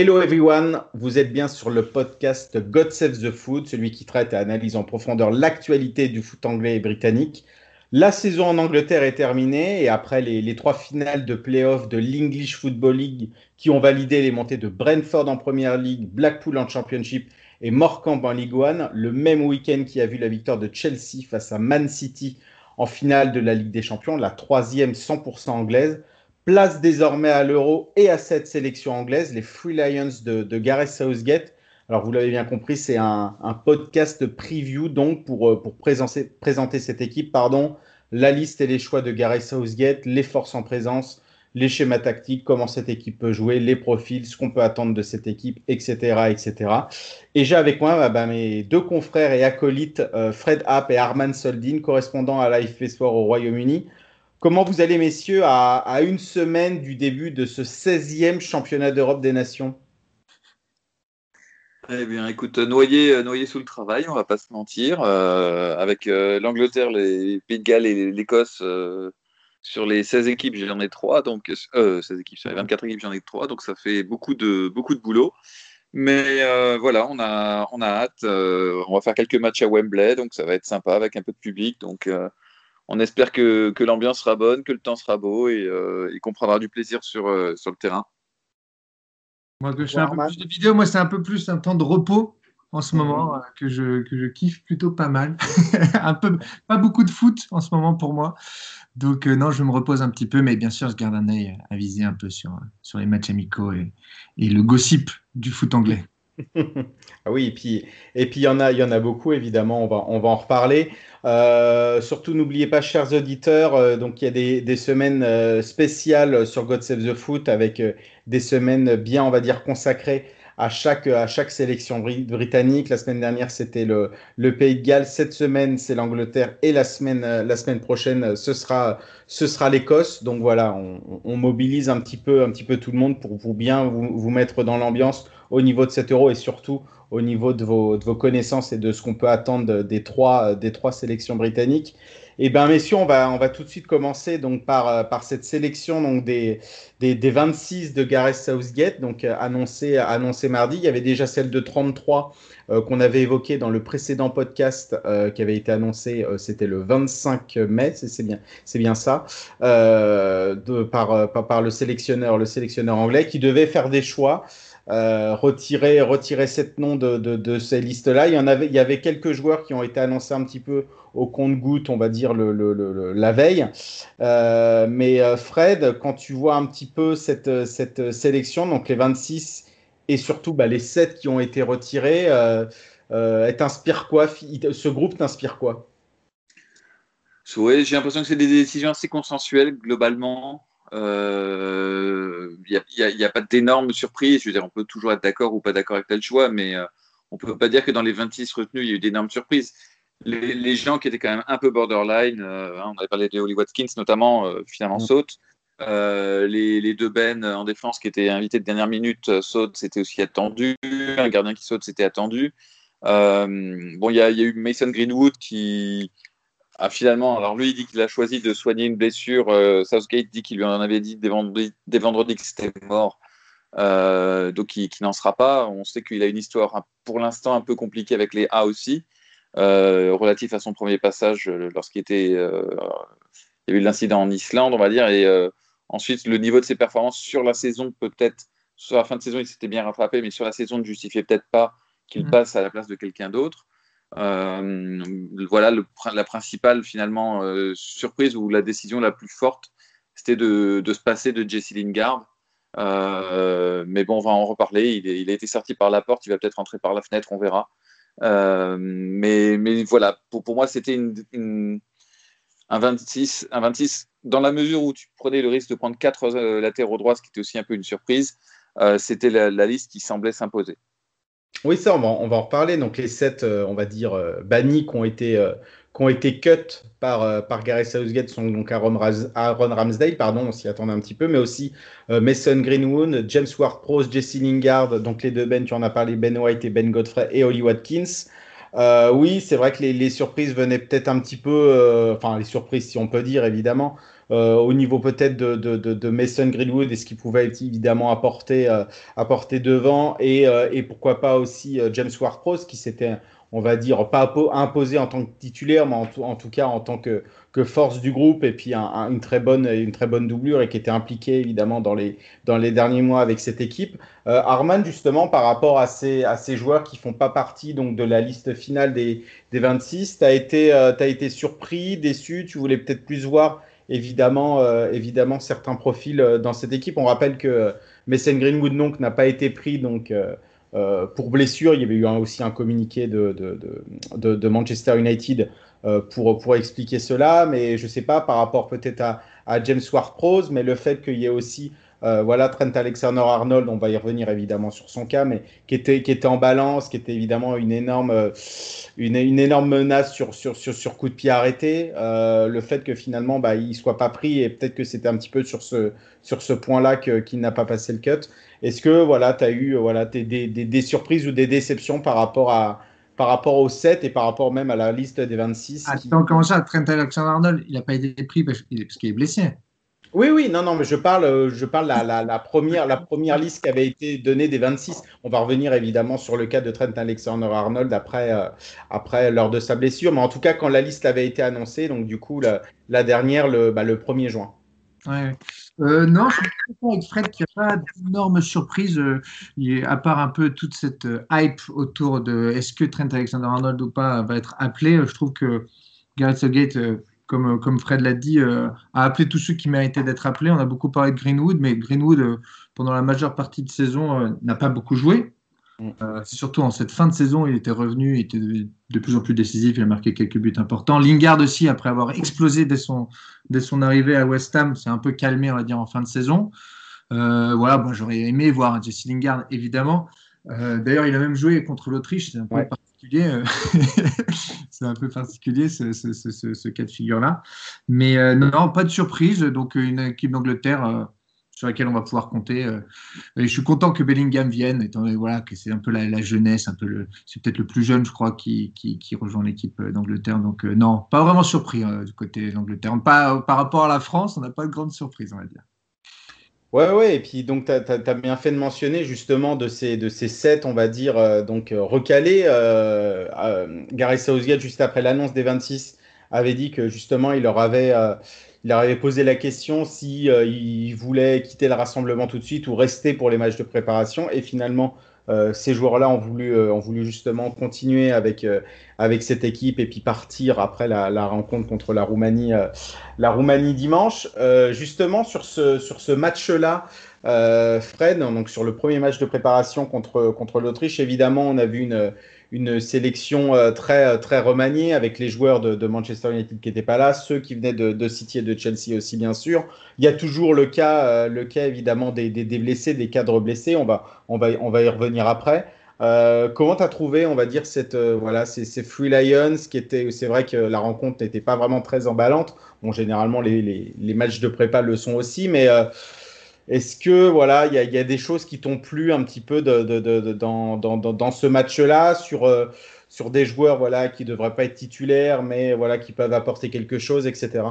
Hello everyone, vous êtes bien sur le podcast God Save the Foot, celui qui traite et analyse en profondeur l'actualité du foot anglais et britannique. La saison en Angleterre est terminée et après les, trois finales de playoff de l'English Football League qui ont validé les montées de Brentford en Première League, Blackpool en Championship et Morecambe en League One, le même week-end qui a vu la victoire de Chelsea face à Man City en finale de la Ligue des Champions, la troisième 100% anglaise, place désormais à l'Euro et à cette sélection anglaise, les Free Lions de, Gareth Southgate. Alors, vous l'avez bien compris, c'est un, podcast preview donc pour, euh, présenter, cette équipe. Pardon, la liste et les choix de Gareth Southgate, les forces en présence, les schémas tactiques, comment cette équipe peut jouer, les profils, ce qu'on peut attendre de cette équipe, etc. etc. Et j'ai avec moi bah, mes deux confrères et acolytes, euh, Fred Happ et Arman Soldin, correspondants à l'AFP Sport au Royaume-Uni. Comment vous allez, messieurs, à, une semaine du début de ce 16e championnat d'Europe des Nations? Eh bien, écoute, noyé, noyé sous le travail, on va pas se mentir. Euh, avec euh, l'Angleterre, les Pays de Galles et l'Écosse, euh, sur les 16 équipes, j'en ai 3. Donc, 16 équipes, sur les 24 équipes, j'en ai 3. Donc, ça fait beaucoup de, beaucoup de boulot. Mais voilà, on a, on a hâte. on va faire quelques matchs à Wembley, donc ça va être sympa avec un peu de public. Donc, on espère que, l'ambiance sera bonne, que le temps sera beau et, euh, qu'on prendra du plaisir sur, euh, sur le terrain. Moi, que je fais un peu plus de vidéos, moi, c'est un peu plus un temps de repos en ce moment mhm. que, je, que je kiffe plutôt pas mal. un peu, pas beaucoup de foot en ce moment pour moi. Donc, euh, non, je me repose un petit peu, mais bien sûr, je garde un œil à viser un peu sur, sur les matchs amicaux et, et le gossip du foot anglais. ah oui, et puis et puis il y en a il y en a beaucoup évidemment. On va on va en reparler. Euh, surtout n'oubliez pas, chers auditeurs, euh, donc il y a des, des semaines euh, spéciales sur God Save the Foot avec des semaines bien on va dire consacrées à chaque, à chaque sélection britannique. La semaine dernière, c'était le, le, Pays de Galles. Cette semaine, c'est l'Angleterre. Et la semaine, la semaine prochaine, ce sera, ce sera l'Écosse. Donc voilà, on, mobilise un petit, peu, un petit peu tout le monde pour vous bien vous, vous mettre dans l'ambiance au niveau de cet euro et surtout au niveau de vos, connaissances et de ce qu'on peut attendre des trois, des trois sélections britanniques. Eh bien, messieurs, on va, on va tout de suite commencer donc, par, euh, par cette sélection donc, des, des, des 26 de Gareth Southgate, donc euh, annoncée annoncé mardi. Il y avait déjà celle de 33 euh, qu'on avait évoquée dans le précédent podcast qui avait été annoncé, c'était le 25 mai, c'est bien, bien ça, de, par, par, par, le sélectionneur, le sélectionneur anglais qui devait faire des choix. Euh, retirer, retirer cette nom de, ces listes-là. Il y avait, il y avait quelques joueurs qui ont été annoncés un petit peu au compte-goutte, on va dire la veille. Euh, mais euh, Fred, quand tu vois un petit peu cette, cette sélection, donc les 26 et surtout bah, les 7 qui ont été retirés, t'inspire quoi? Ce groupe t'inspire quoi? Oui, j'ai l'impression que c'est des décisions assez consensuelles globalement. Il euh, n'y a, pas d'énormes surprises. Je veux dire, on peut toujours être d'accord ou pas d'accord avec tel choix, mais euh, on ne peut pas dire que dans les 26 retenus, il y a eu d'énormes surprises. Les, gens qui étaient quand même un peu borderline, euh, hein, on avait parlé de Holly Watkins notamment, finalement mm. sautent. les, deux Ben en défense qui étaient invités de dernière minute sautent, c'était aussi attendu. Un gardien qui saute, c'était attendu. bon, il y, a eu Mason Greenwood qui, ah, finalement, alors lui, il dit qu'il a choisi de soigner une blessure. Euh, Southgate dit qu'il lui en avait dit des vendredis, que c'était mort. Euh, donc, qui, n'en sera pas. On sait qu'il a une histoire pour l'instant un peu compliquée avec les A aussi, euh, relatif à son premier passage lorsqu'il était. il y a eu l'incident en Islande, on va dire. Et ensuite, le niveau de ses performances sur la saison, peut-être, sur la fin de saison, il s'était bien rattrapé, mais sur la saison, ne justifiait peut-être pas qu'il mmh. passe à la place de quelqu'un d'autre. Euh, voilà la principale finalement euh, surprise ou la décision la plus forte, c'était de, se passer de Jesse Lingard. Euh, mais bon, on va en reparler. Il, a été sorti par la porte, il va peut-être rentrer par la fenêtre, on verra. mais, voilà, pour, moi, c'était un, 26, un 26 dans la mesure où tu prenais le risque de prendre quatre latéraux droits, ce qui était aussi un peu une surprise. c'était la, liste qui semblait s'imposer. Oui, ça, on va, on va en reparler. Donc, les sept, on va dire, bannis qui ont été qui ont été cut par, euh, par Gareth Southgate sont donc Aaron, Ramsdale, pardon, on s'y attendait un petit peu, mais aussi euh, Mason Greenwood, James Ward-Prowse, Jesse Lingard, donc les deux Ben, tu en as parlé, Ben White et Ben Godfrey, et Holly Watkins. Euh, oui, c'est vrai que les, les surprises venaient peut-être un petit peu, enfin les surprises si on peut dire évidemment, au niveau peut-être de, de, de, Mason Greenwood et ce qu'il pouvait évidemment apporter, apporter devant, et, et pourquoi pas aussi James Ward-Prowse qui s'était on va dire, pas imposé en tant que titulaire, mais en tout, cas en tant que, force du groupe et puis une, très bonne, une très bonne doublure et qui était impliqué évidemment dans les, dans les derniers mois avec cette équipe. Euh, Arman, justement, par rapport à ces, à ces joueurs qui font pas partie donc, de la liste finale des, des 26, tu as, été, euh, été surpris, déçu, tu voulais peut-être plus voir évidemment, euh, évidemment certains profils dans cette équipe. On rappelle que Mason Greenwood donc n'a pas été pris donc euh, pour blessure, il y avait eu aussi un communiqué de, Manchester United euh, pour, pour expliquer cela, mais je ne sais pas par rapport peut-être à, à, James Ward-Prowse, mais le fait qu'il y ait aussi euh, voilà, Trent Alexander-Arnold, on va y revenir évidemment sur son cas, mais qui était, qui était en balance, qui était évidemment une énorme, une, une énorme menace sur, sur, sur, sur, coup de pied arrêté. le fait que finalement bah, il ne soit pas pris, et peut-être que c'était un petit peu sur ce, sur ce point-là qu'il n'a pas passé le cut. Est-ce que voilà, tu as eu voilà, des, des, des, surprises ou des déceptions par rapport, à, par rapport au 7 et par rapport même à la liste des 26 Attends, comment ça Trent Alexander-Arnold, il n'a pas été pris parce, qu'il est blessé? Oui, oui, non, non, mais je parle, je parle la, la, première, la première liste qui avait été donnée des 26. On va revenir évidemment sur le cas de Trent Alexander-Arnold après, euh, après lors de sa blessure, mais en tout cas quand la liste avait été annoncée, donc du coup la, dernière le, bah, le 1er juin. Ouais. Euh, non, je suis d'accord avec Fred qu'il n'y a pas d'énormes surprises, euh, à part un peu toute cette euh, hype autour de est-ce que Trent Alexander-Arnold ou pas va être appelé. Je trouve que Gareth Southgate, comme, comme Fred l'a dit, a appelé tous ceux qui méritaient d'être appelés. On a beaucoup parlé de Greenwood, mais Greenwood, pendant la majeure partie de saison, n'a pas beaucoup joué. Mm. Euh, c'est surtout en cette fin de saison, il était revenu, il était de, plus en plus décisif, il a marqué quelques buts importants. Lingard aussi, après avoir explosé dès son, dès son arrivée à West Ham, c'est un peu calmé, on va dire, en fin de saison. Euh, voilà, bon, j'aurais aimé voir Jesse Lingard, évidemment. Euh, d'ailleurs, il a même joué contre l'Autriche, c'est un peu particulier. c'est un peu particulier ce, cas de figure-là. Mais non, pas de surprise. Donc, une équipe d'Angleterre sur laquelle on va pouvoir compter. Euh, je suis content que Bellingham vienne, étant donné que c'est un peu la, jeunesse, c'est peut-être le plus jeune, je crois, qui, rejoint l'équipe euh, d'Angleterre. Donc euh, non, pas vraiment surpris du côté d'Angleterre. Par rapport à la France, on n'a pas de grande surprise, on va dire. Ouais, ouais, et puis donc tu as, bien fait de mentionner justement de ces, de ces sept, on va dire, donc recalés. Gary Southgate, juste après l'annonce des 26, avait dit que justement il leur avait il leur avait posé la question si euh, il voulait quitter le rassemblement tout de suite ou rester pour les matchs de préparation. Et finalement, euh, ces joueurs-là ont voulu, euh, ont voulu justement continuer avec, avec cette équipe et puis partir après la, la rencontre contre la Roumanie, la Roumanie dimanche. justement, sur ce, sur ce match-là, Fred, donc sur le premier match de préparation contre, contre l'Autriche, évidemment, on a vu une une sélection euh, très, euh, très remaniée avec les joueurs de, Manchester United qui n'étaient pas là, ceux qui venaient de, City et de Chelsea aussi, bien sûr. Il y a toujours le cas, euh, le cas évidemment des, des, blessés, des cadres blessés. On va, on va, on va y revenir après. comment tu as trouvé, on va dire, cette, voilà, ces, ces, Free Lions qui étaient, c'est vrai que la rencontre n'était pas vraiment très emballante. Bon, généralement, les, les, les, matchs de prépa le sont aussi, mais est-ce que voilà, il y, a des choses qui t'ont plu un petit peu dans, ce match-là sur, euh, sur des joueurs voilà qui devraient pas être titulaires, mais voilà qui peuvent apporter quelque chose, etc.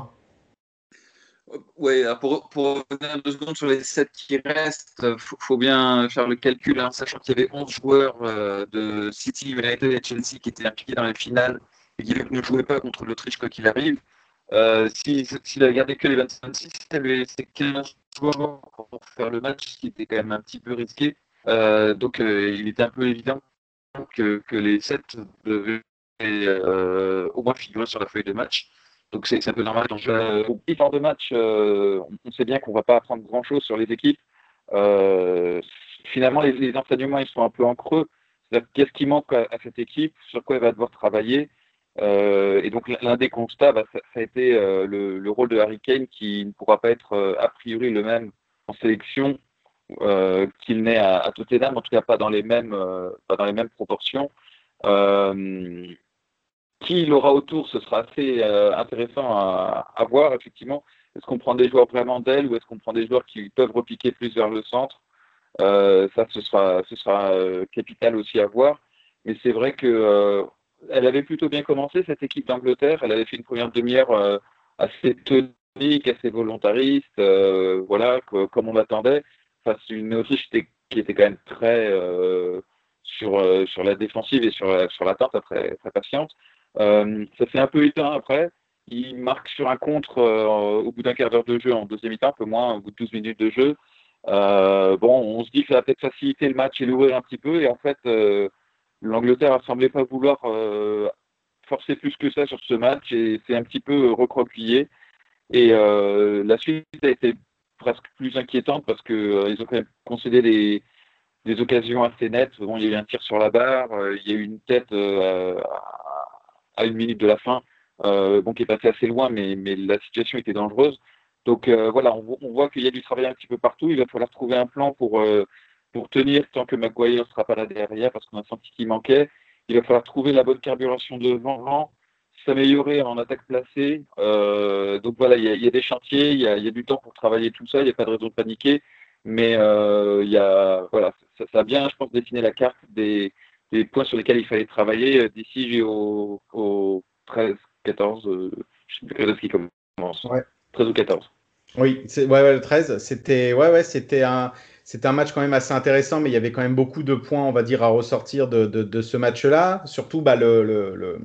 Oui, pour, revenir deux secondes sur les sept qui restent, il faut, bien faire le calcul, hein, sachant qu'il y avait 11 joueurs euh, de City, United et Chelsea qui étaient impliqués dans les finales et qui ne jouaient pas contre l'Autriche quoi qu'il arrive. Euh, S'il si, avait gardé que les 26, c'est 15 joueurs pour faire le match, ce qui était quand même un petit peu risqué. Euh, donc euh, il était un peu évident que, les 7 devaient euh, au moins figurer sur la feuille de match. Donc c'est un peu normal. Euh, au temps de match, on sait bien qu'on ne va pas apprendre grand-chose sur les équipes. finalement, les, les, enseignements ils sont un peu en creux. Qu'est-ce qui manque à, cette équipe? Sur quoi elle va devoir travailler? Euh, et donc l'un des constats, bah, ça, a été euh, le, rôle de Harry Kane qui ne pourra pas être euh, a priori le même en sélection qu'il n'est à, à, Tottenham, en tout cas pas dans les mêmes, proportions. qui il aura autour, ce sera assez intéressant à, voir, effectivement. Est-ce qu'on prend des joueurs vraiment d'elle ou est-ce qu'on prend des joueurs qui peuvent repiquer plus vers le centre? Ça, ce sera, ce sera capital aussi à voir. Mais c'est vrai que elle avait plutôt bien commencé, cette équipe d'Angleterre. Elle avait fait une première demi-heure assez tonique, assez volontariste, euh, voilà, comme on l'attendait, face à une Autriche qui était quand même très euh, sur, euh, sur la défensive et sur, sur l'attente, très, très patiente. ça s'est un peu éteint après. Il marque sur un contre au bout d'un quart d'heure de jeu en deuxième mi-temps, un peu moins, au bout de 12 minutes de jeu. bon, on se dit que ça va peut-être faciliter le match et l'ouvrir un petit peu. Et en fait, l'Angleterre a semblé pas vouloir forcer plus que ça sur ce match et c'est un petit peu recroquevillé. Et euh, la suite a été presque plus inquiétante parce qu'ils euh, ils ont quand même concédé des, occasions assez nettes. Bon, il y a eu un tir sur la barre, euh, il y a eu une tête à une minute de la fin, bon, qui est passé assez loin, mais, la situation était dangereuse. Donc voilà, on voit qu'il y a du travail un petit peu partout. Il va falloir trouver un plan pour, pour tenir tant que Maguire ne sera pas là derrière parce qu'on a senti qu'il manquait. Il va falloir trouver la bonne carburation devant, s'améliorer en attaque placée. Euh, donc voilà, il y, a des chantiers, il y a, du temps pour travailler tout ça, il n'y a pas de raison de paniquer. Mais euh, y a, voilà, ça, a bien, je pense, dessiné la carte des, points sur lesquels il fallait travailler euh, d'ici au, 13, 14, je ne sais plus qui commence. 13 ou 14. Oui, ouais, ouais, le 13, c'était ouais, ouais, c'était un, c'était un match quand même assez intéressant, mais il y avait quand même beaucoup de points, on va dire, à ressortir de, ce match-là. Surtout, bah, le,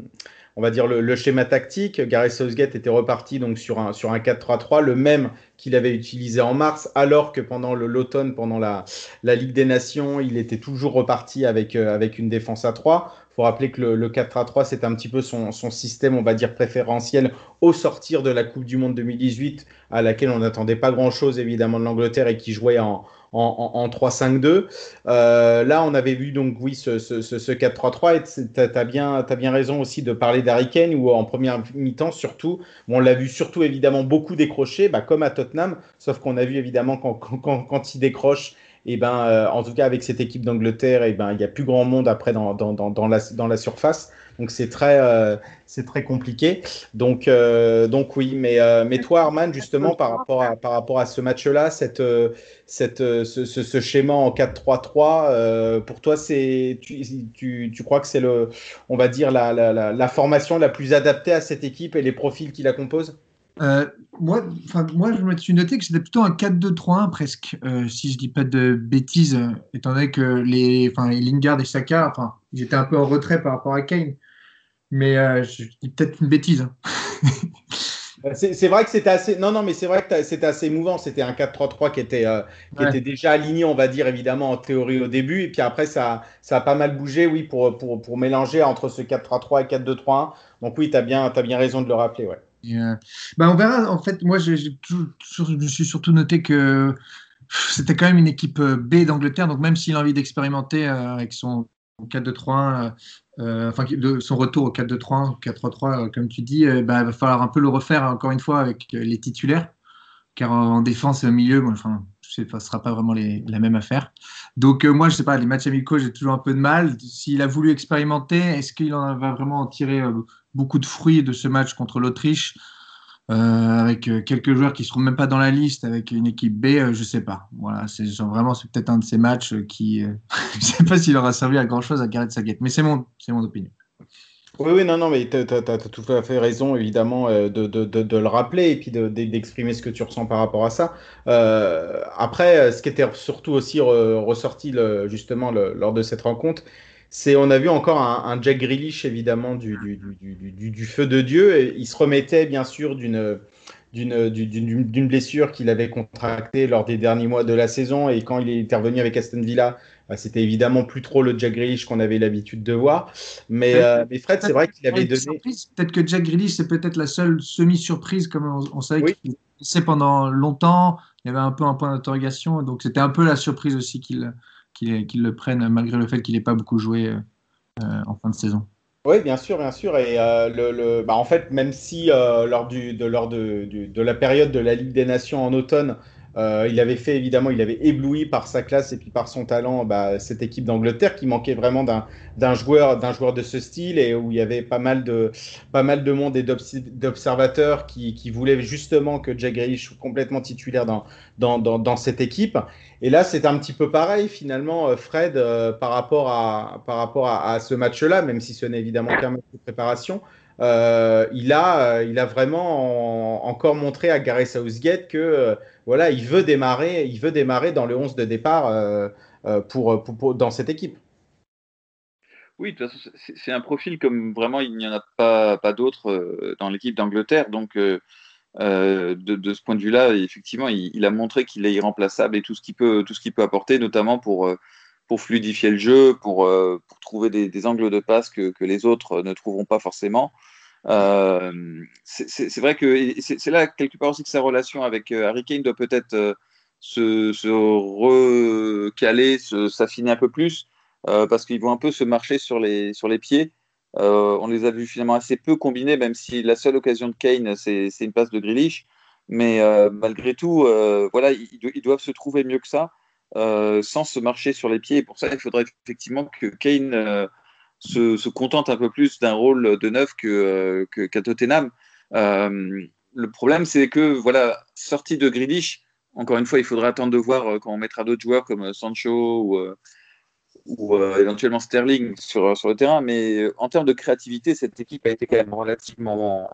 on va dire le, schéma tactique. Gareth Southgate était reparti donc sur un, sur un 4-3-3, le même qu'il avait utilisé en mars, alors que pendant l'automne, pendant la, la, Ligue des Nations, il était toujours reparti avec, euh, avec une défense à 3. Faut rappeler que le, 4 3, c'est un petit peu son, système, on va dire, préférentiel au sortir de la Coupe du Monde 2018, à laquelle on n'attendait pas grand-chose, évidemment, de l'Angleterre et qui jouait en, en, 3-5-2. Euh, là, on avait vu donc, oui, ce, 4-3-3 et tu as, bien, bien raison aussi de parler d'Harry Kane où en première mi-temps, surtout, on l'a vu surtout évidemment beaucoup décrocher, bah, comme à Tottenham, sauf qu'on a vu évidemment quand, quand, quand il décroche, et ben, euh, en tout cas avec cette équipe d'Angleterre, et ben, il n'y a plus grand monde après dans, dans, dans, la, dans la surface. Donc c'est très, euh, c'est très compliqué. Donc, euh, donc oui, mais, euh, mais toi, Arman, justement, par rapport à, par rapport à ce match-là, cette, cette, ce, ce, schéma en 4-3-3, pour toi, c'est, tu, tu, tu, crois que c'est le, on va dire, la, la, la, formation la plus adaptée à cette équipe et les profils qui la composent? Moi, moi, je me suis noté que c'était plutôt un 4-2-3-1 presque, si je dis pas de bêtises, étant donné que les, Lingard et Saka, enfin, ils étaient un peu en retrait par rapport à Kane. Mais euh, je dis peut-être une bêtise. Hein. c'est vrai que c'était assez. Non, non, mais c'est vrai que c'était assez émouvant. C'était un 4-3-3 qui, était, euh, qui était déjà aligné, on va dire, évidemment, en théorie au début. Et puis après, ça, ça a pas mal bougé, oui, pour, pour, pour mélanger entre ce 4-3-3 et 4-2-3-1. Donc, oui, tu as, bien, as bien raison de le rappeler. Ouais. Euh, bah, on verra. En fait, moi, je, je, je suis surtout noté que c'était quand même une équipe B d'Angleterre. Donc, même s'il a envie d'expérimenter avec son 4-2-3-1, euh, enfin son retour au 4-2-3, 4-3-3, euh, comme tu dis, euh, bah, il va falloir un peu le refaire encore une fois avec les titulaires, car en défense et au milieu, enfin, ce ne sera pas vraiment la même affaire. Donc moi, je sais pas, les matchs amicaux, j'ai toujours un peu de mal. S'il a voulu expérimenter, est-ce qu'il en va vraiment en tirer beaucoup de fruits de ce match contre l'Autriche euh, avec euh, quelques joueurs qui ne seront même pas dans la liste, avec une équipe B, euh, je ne sais pas. Voilà, c'est vraiment c'est peut-être un de ces matchs qui, je ne sais pas s'il aura servi à grand chose à Gareth Saget, mais c'est mon, mon opinion. Oui, oui, non, non, mais tu as, tout à fait raison, évidemment, de, de, de, le rappeler et puis d'exprimer ce que tu ressens par rapport à ça. après, ce qui était surtout aussi ressorti justement lors de cette rencontre, c'est on a vu encore un, Jack Grealish évidemment du, du, feu de Dieu. Et il se remettait bien sûr d'une d'une blessure qu'il avait contractée lors des derniers mois de la saison et quand il est intervenu avec Aston Villa, bah, c'était évidemment plus trop le Jack Grealish qu'on avait l'habitude de voir. Mais, euh, mais Fred, c'est vrai qu'il avait donné. Peut-être que Jack Grealish, c'est peut-être la seule semi-surprise, comme on, savait qu'il qu'il pendant longtemps. Il y avait un peu un point d'interrogation, donc c'était un peu la surprise aussi qu'il qu'il le prenne malgré le fait qu'il n'ait pas beaucoup joué euh, en fin de saison. Oui, bien sûr, bien sûr. Et euh, le, bah, en fait, même si euh, lors, du, lors de, la période de la Ligue des Nations en automne, Euh, il avait fait évidemment, il avait ébloui par sa classe et puis par son talent bah, cette équipe d'Angleterre qui manquait vraiment d'un joueur, d'un joueur de ce style et où il y avait pas mal de, pas mal de monde et d'observateurs qui, qui, voulaient justement que Jack Grealish soit complètement titulaire dans, dans, dans, dans cette équipe. Et là, c'est un petit peu pareil finalement, euh, Fred, euh, par rapport à, par rapport à, à ce match-là, même si ce n'est évidemment qu'un match de préparation. Euh, il, a, il a vraiment encore montré à Gareth Southgate que voilà, il veut démarrer, il veut démarrer dans le 11 de départ euh, euh, pour, dans cette équipe. Oui, de toute façon, c'est un profil comme vraiment il n'y en a pas, pas d'autres euh, dans l'équipe d'Angleterre. Donc, de, ce point de vue-là, effectivement, il, a montré qu'il est irremplaçable et tout ce qu'il peut, tout ce qu'il peut apporter, notamment pour, pour fluidifier le jeu, pour, pour trouver des, angles de passe que, que, les autres ne trouveront pas forcément. Euh, c'est vrai que c'est là quelque part aussi que sa relation avec euh, Harry Kane doit peut-être euh, se, se, recaler, s'affiner un peu plus, parce qu'ils vont un peu se marcher sur les, sur les pieds. on les a vus finalement assez peu combinés, même si la seule occasion de Kane, c'est une passe de Grealish. Mais malgré tout, voilà, ils, doivent se trouver mieux que ça, sans se marcher sur les pieds. Et pour ça, il faudrait effectivement que Kane se, contente un peu plus d'un rôle de neuf que, euh, qu'à Tottenham. Euh, le problème, c'est que, voilà, sortie de Grealish, encore une fois, il faudra attendre de voir euh, quand on mettra d'autres joueurs comme Sancho ou, éventuellement Sterling sur, sur le terrain. Mais en termes de créativité, cette équipe a été quand même relativement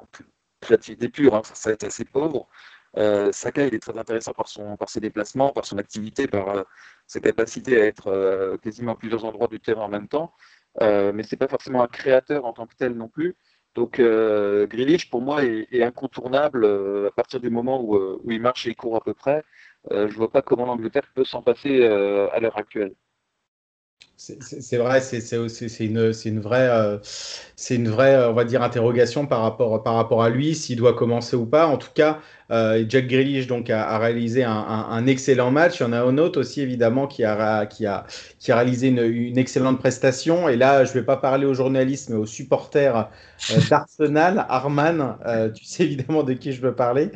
créativité pure. Hein, ça, a été assez pauvre. Saka, il est très intéressant par, son, par ses déplacements, par son activité, par sa capacité à être quasiment à plusieurs endroits du terrain en même temps. Euh, mais c'est pas forcément un créateur en tant que tel non plus. Donc euh, pour moi, est, incontournable euh, à partir du moment où, euh, il marche et il court à peu près. je vois pas comment l'Angleterre peut s'en passer à l'heure actuelle. C'est vrai, c'est une, une, vraie, une vraie, on va dire, interrogation par rapport, par rapport à lui, s'il doit commencer ou pas. En tout cas, euh, Jack Grealish donc a, réalisé un, excellent match. Il y en a un autre aussi évidemment qui a, qui a, qui a réalisé une, excellente prestation. Et là, je ne vais pas parler aux journalistes, mais aux supporters euh, d'Arsenal. Arman, euh, tu sais évidemment de qui je veux parler.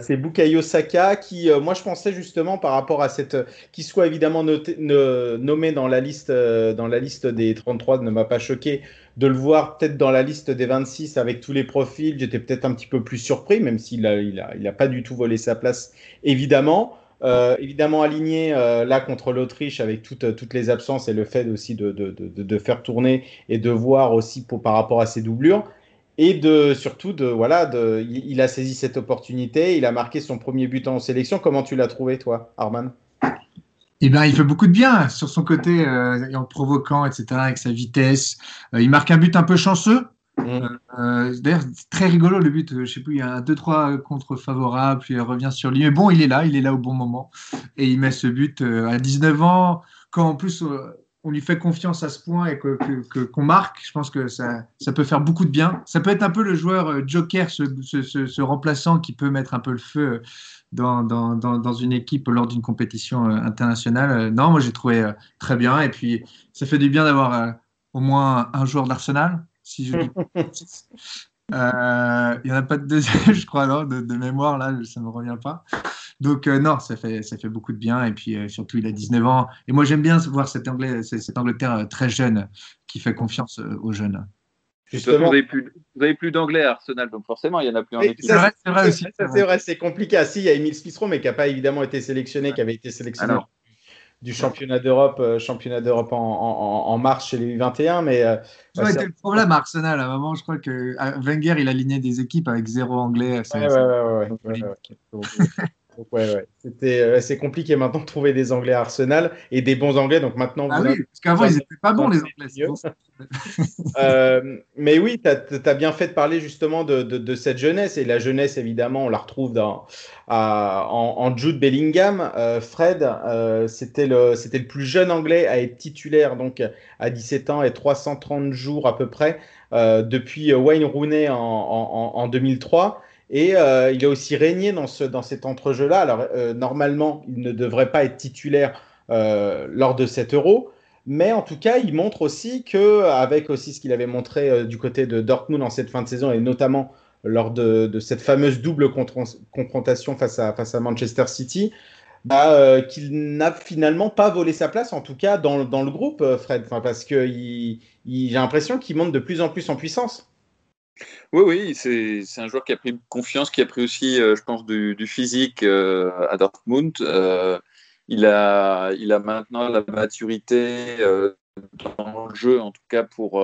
c'est Bukayo Saka qui, moi, je pensais justement par rapport à cette, qui soit évidemment nommé dans la liste, dans la liste des 33 ne m'a pas choqué de le voir peut-être dans la liste des 26 avec tous les profils, j'étais peut-être un petit peu plus surpris, même s'il n'a il a, il a pas du tout volé sa place, évidemment. Euh, évidemment aligné euh, là contre l'Autriche avec toutes, toutes les absences et le fait aussi de, de, de, de, faire tourner et de voir aussi par rapport à ses doublures. Et de, surtout, de, voilà, de, il a saisi cette opportunité, il a marqué son premier but en sélection. Comment tu l'as trouvé, toi, Arman? Eh ben, il fait beaucoup de bien sur son côté, euh, en provoquant, etc., avec sa vitesse. Euh, il marque un but un peu chanceux. Mm. Euh, euh D'ailleurs, très rigolo le but. Je sais plus, il y a un 2-3 contre favorable, puis il revient sur lui. Mais bon, il est là, il est là au bon moment. Et il met ce but à 19 ans, quand en plus on lui fait confiance à ce point et qu'on que, que, marque, je pense que ça, peut faire beaucoup de bien. Ça peut être un peu le joueur joker, ce, remplaçant qui peut mettre un peu le feu dans, dans, une équipe lors d'une compétition euh, internationale. Euh, non, moi j'ai trouvé euh, très bien. Et puis ça fait du bien d'avoir au moins un joueur d'Arsenal. Il n'y en a pas de deuxième, je crois, non, de, mémoire, là, ça ne me revient pas. Donc, non, ça fait, ça fait beaucoup de bien. Et puis, surtout, il a 19 ans. Et moi, j'aime bien voir cet Anglais, cette Angleterre très jeune qui fait confiance aux jeunes. Justement, vous n'avez plus, plus d'anglais à Arsenal, donc forcément, il y en a plus en équipe. C'est vrai, aussi. C'est vrai, c'est compliqué. Ah, si, il y a Emile Spistro, mais qui n'a pas évidemment été sélectionné, qui avait été sélectionné du championnat d'Europe, euh, championnat d'Europe en, en, en, mars chez les U21. Mais euh, bah, c'était le problème à Arsenal. À un moment, je crois que Wenger, il alignait des équipes avec zéro anglais. Ouais, ouais, ouais, ouais ouais, ouais. C'était, euh, c'est compliqué maintenant de trouver des Anglais à Arsenal et des bons Anglais. Donc maintenant, ah oui, parce qu'avant, ils n'étaient pas bons, les Anglais. euh, mais oui, tu as, bien fait de parler justement de, de, de, cette jeunesse. Et la jeunesse, évidemment, on la retrouve dans, à, en, en, Jude Bellingham. Euh, Fred, euh, c'était, le, plus jeune Anglais à être titulaire donc à 17 ans et 330 jours à peu près depuis Wayne Rooney en, en, en 2003. Et euh, il a aussi régné dans, ce, dans cet entrejeu-là. Alors, euh, normalement, il ne devrait pas être titulaire euh, lors de cet euro. Mais en tout cas, il montre aussi que, avec aussi ce qu'il avait montré du côté de Dortmund en cette fin de saison, et notamment lors de, cette fameuse double confrontation face à, face à Manchester City, bah, qu'il n'a finalement pas volé sa place, en tout cas dans, dans le groupe, Fred, enfin, parce que j'ai l'impression qu'il monte de plus en plus en puissance. Oui, oui, c'est, un joueur qui a pris confiance, qui a pris aussi, euh, je pense, du, physique à Dortmund. il, a, il a maintenant la maturité dans le jeu, en tout cas pour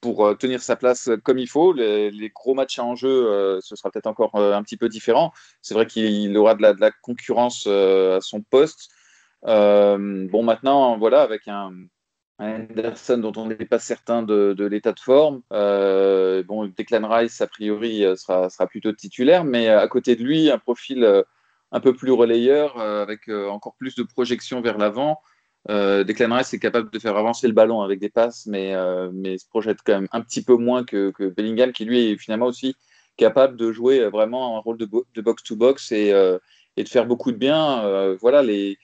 pour euh, tenir sa place comme il faut. Les, gros matchs en jeu, euh, ce sera peut-être encore euh, un petit peu différent. C'est vrai qu'il aura de la, concurrence à son poste. bon, maintenant, voilà, avec un, Anderson dont on n'est pas certain de, l'état de forme. bon, Declan Rice, a priori, sera, sera, plutôt titulaire, mais à côté de lui, un profil un peu plus relayeur, avec encore plus de projection vers l'avant. Euh, Declan Rice est capable de faire avancer le ballon avec des passes, mais, euh, mais se projette quand même un petit peu moins que, Bellingham, qui lui est finalement aussi capable de jouer vraiment un rôle de, box-to-box et, euh, et, de faire beaucoup de bien. Euh, voilà, les...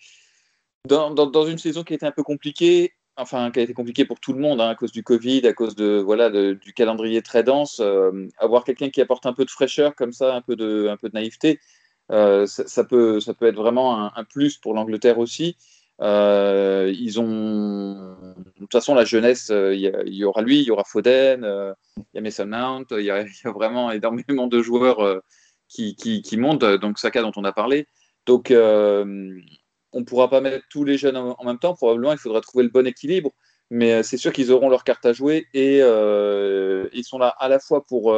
Dans, dans, une saison qui a été un peu compliquée, enfin qui a été compliquée pour tout le monde hein, à cause du Covid, à cause de voilà du calendrier très dense, avoir quelqu'un qui apporte un peu de fraîcheur comme ça, un peu de, un peu de naïveté, ça, peut, ça peut être vraiment un, plus pour l'Angleterre aussi. Euh, ils ont, de toute façon, la jeunesse, euh, il y, aura lui, il y aura Foden, euh, il y a Mason Mount, il y, a vraiment énormément de joueurs qui, qui, montent, donc Saka dont on a parlé. Donc, on ne pourra pas mettre tous les jeunes en, même temps. Probablement, il faudra trouver le bon équilibre. Mais c'est sûr qu'ils auront leur carte à jouer et ils sont là à la fois pour,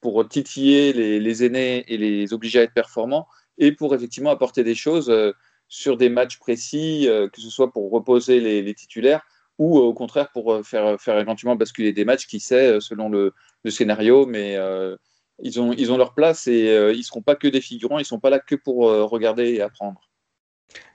pour titiller les, aînés et les obliger à être performants et pour effectivement apporter des choses sur des matchs précis, euh, que ce soit pour reposer les, titulaires ou euh, au contraire pour euh, faire, faire éventuellement basculer des matchs, qui sait, selon le, scénario. Mais ils, ont, ils ont leur place et ils ne seront pas que des figurants, ils ne sont pas là que pour regarder et apprendre.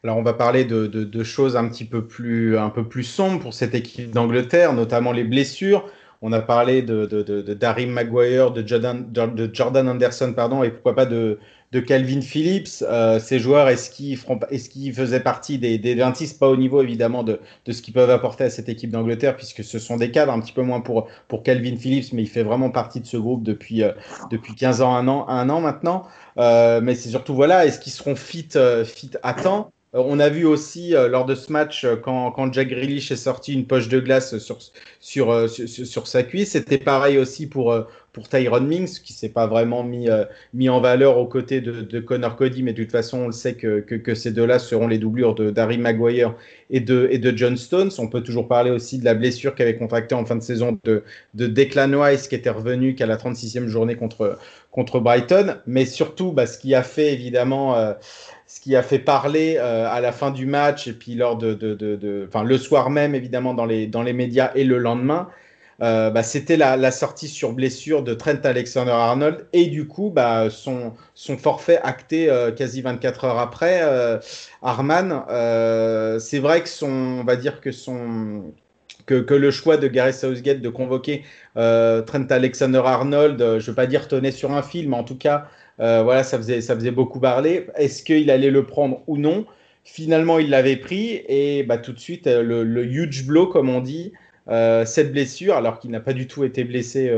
Alors on va parler de, de, choses un petit peu plus, un peu plus sombres pour cette équipe d'Angleterre, notamment les blessures. On a parlé de, de, Maguire, de Jordan, de Jordan Anderson, pardon, et pourquoi pas de, de Calvin Phillips. Euh, ces joueurs, est-ce qu'ils est faisaient partie des, des 26 Pas au niveau évidemment de, de ce qu'ils peuvent apporter à cette équipe d'Angleterre, puisque ce sont des cadres, un petit peu moins pour, pour Calvin Phillips, mais il fait vraiment partie de ce groupe depuis, euh, depuis 15 ans, un an, un an maintenant. Euh, mais c'est surtout, voilà, est-ce qu'ils seront fit, fit à temps? Euh, on a vu aussi euh, lors de ce match, euh, quand, quand, Jack Grealish est sorti une poche de glace sur, sur, sur, sa cuisse, c'était pareil aussi pour, pour Tyron Mings, qui s'est pas vraiment mis, mis en valeur aux côtés de, Connor Cody, mais de toute façon, on le sait que, que, ces deux-là seront les doublures de d'Harry Maguire et de, et de John Stones. On peut toujours parler aussi de la blessure qu'avait contractée en fin de saison de, de Declan Rice, qui était revenu qu'à la 36e journée contre, contre Brighton, mais surtout, bah, ce qui a fait évidemment ce qui a fait parler euh, à la fin du match et puis lors de, de, de, le soir même évidemment dans les, dans les médias et le lendemain, euh, bah, c'était la, sortie sur blessure de Trent Alexander-Arnold et du coup bah, son, forfait acté euh, quasi 24 heures après. Arman, c'est vrai que son, on va dire que son que, le choix de Gareth Southgate de convoquer Trent Alexander-Arnold, je ne veux pas dire tenait sur un film, mais en tout cas euh, voilà, ça faisait, ça faisait beaucoup parler. Est-ce qu'il allait le prendre ou non? Finalement, il l'avait pris et bah, tout de suite, euh, le, huge blow, comme on dit, euh, cette blessure, alors qu'il n'a pas du tout été blessé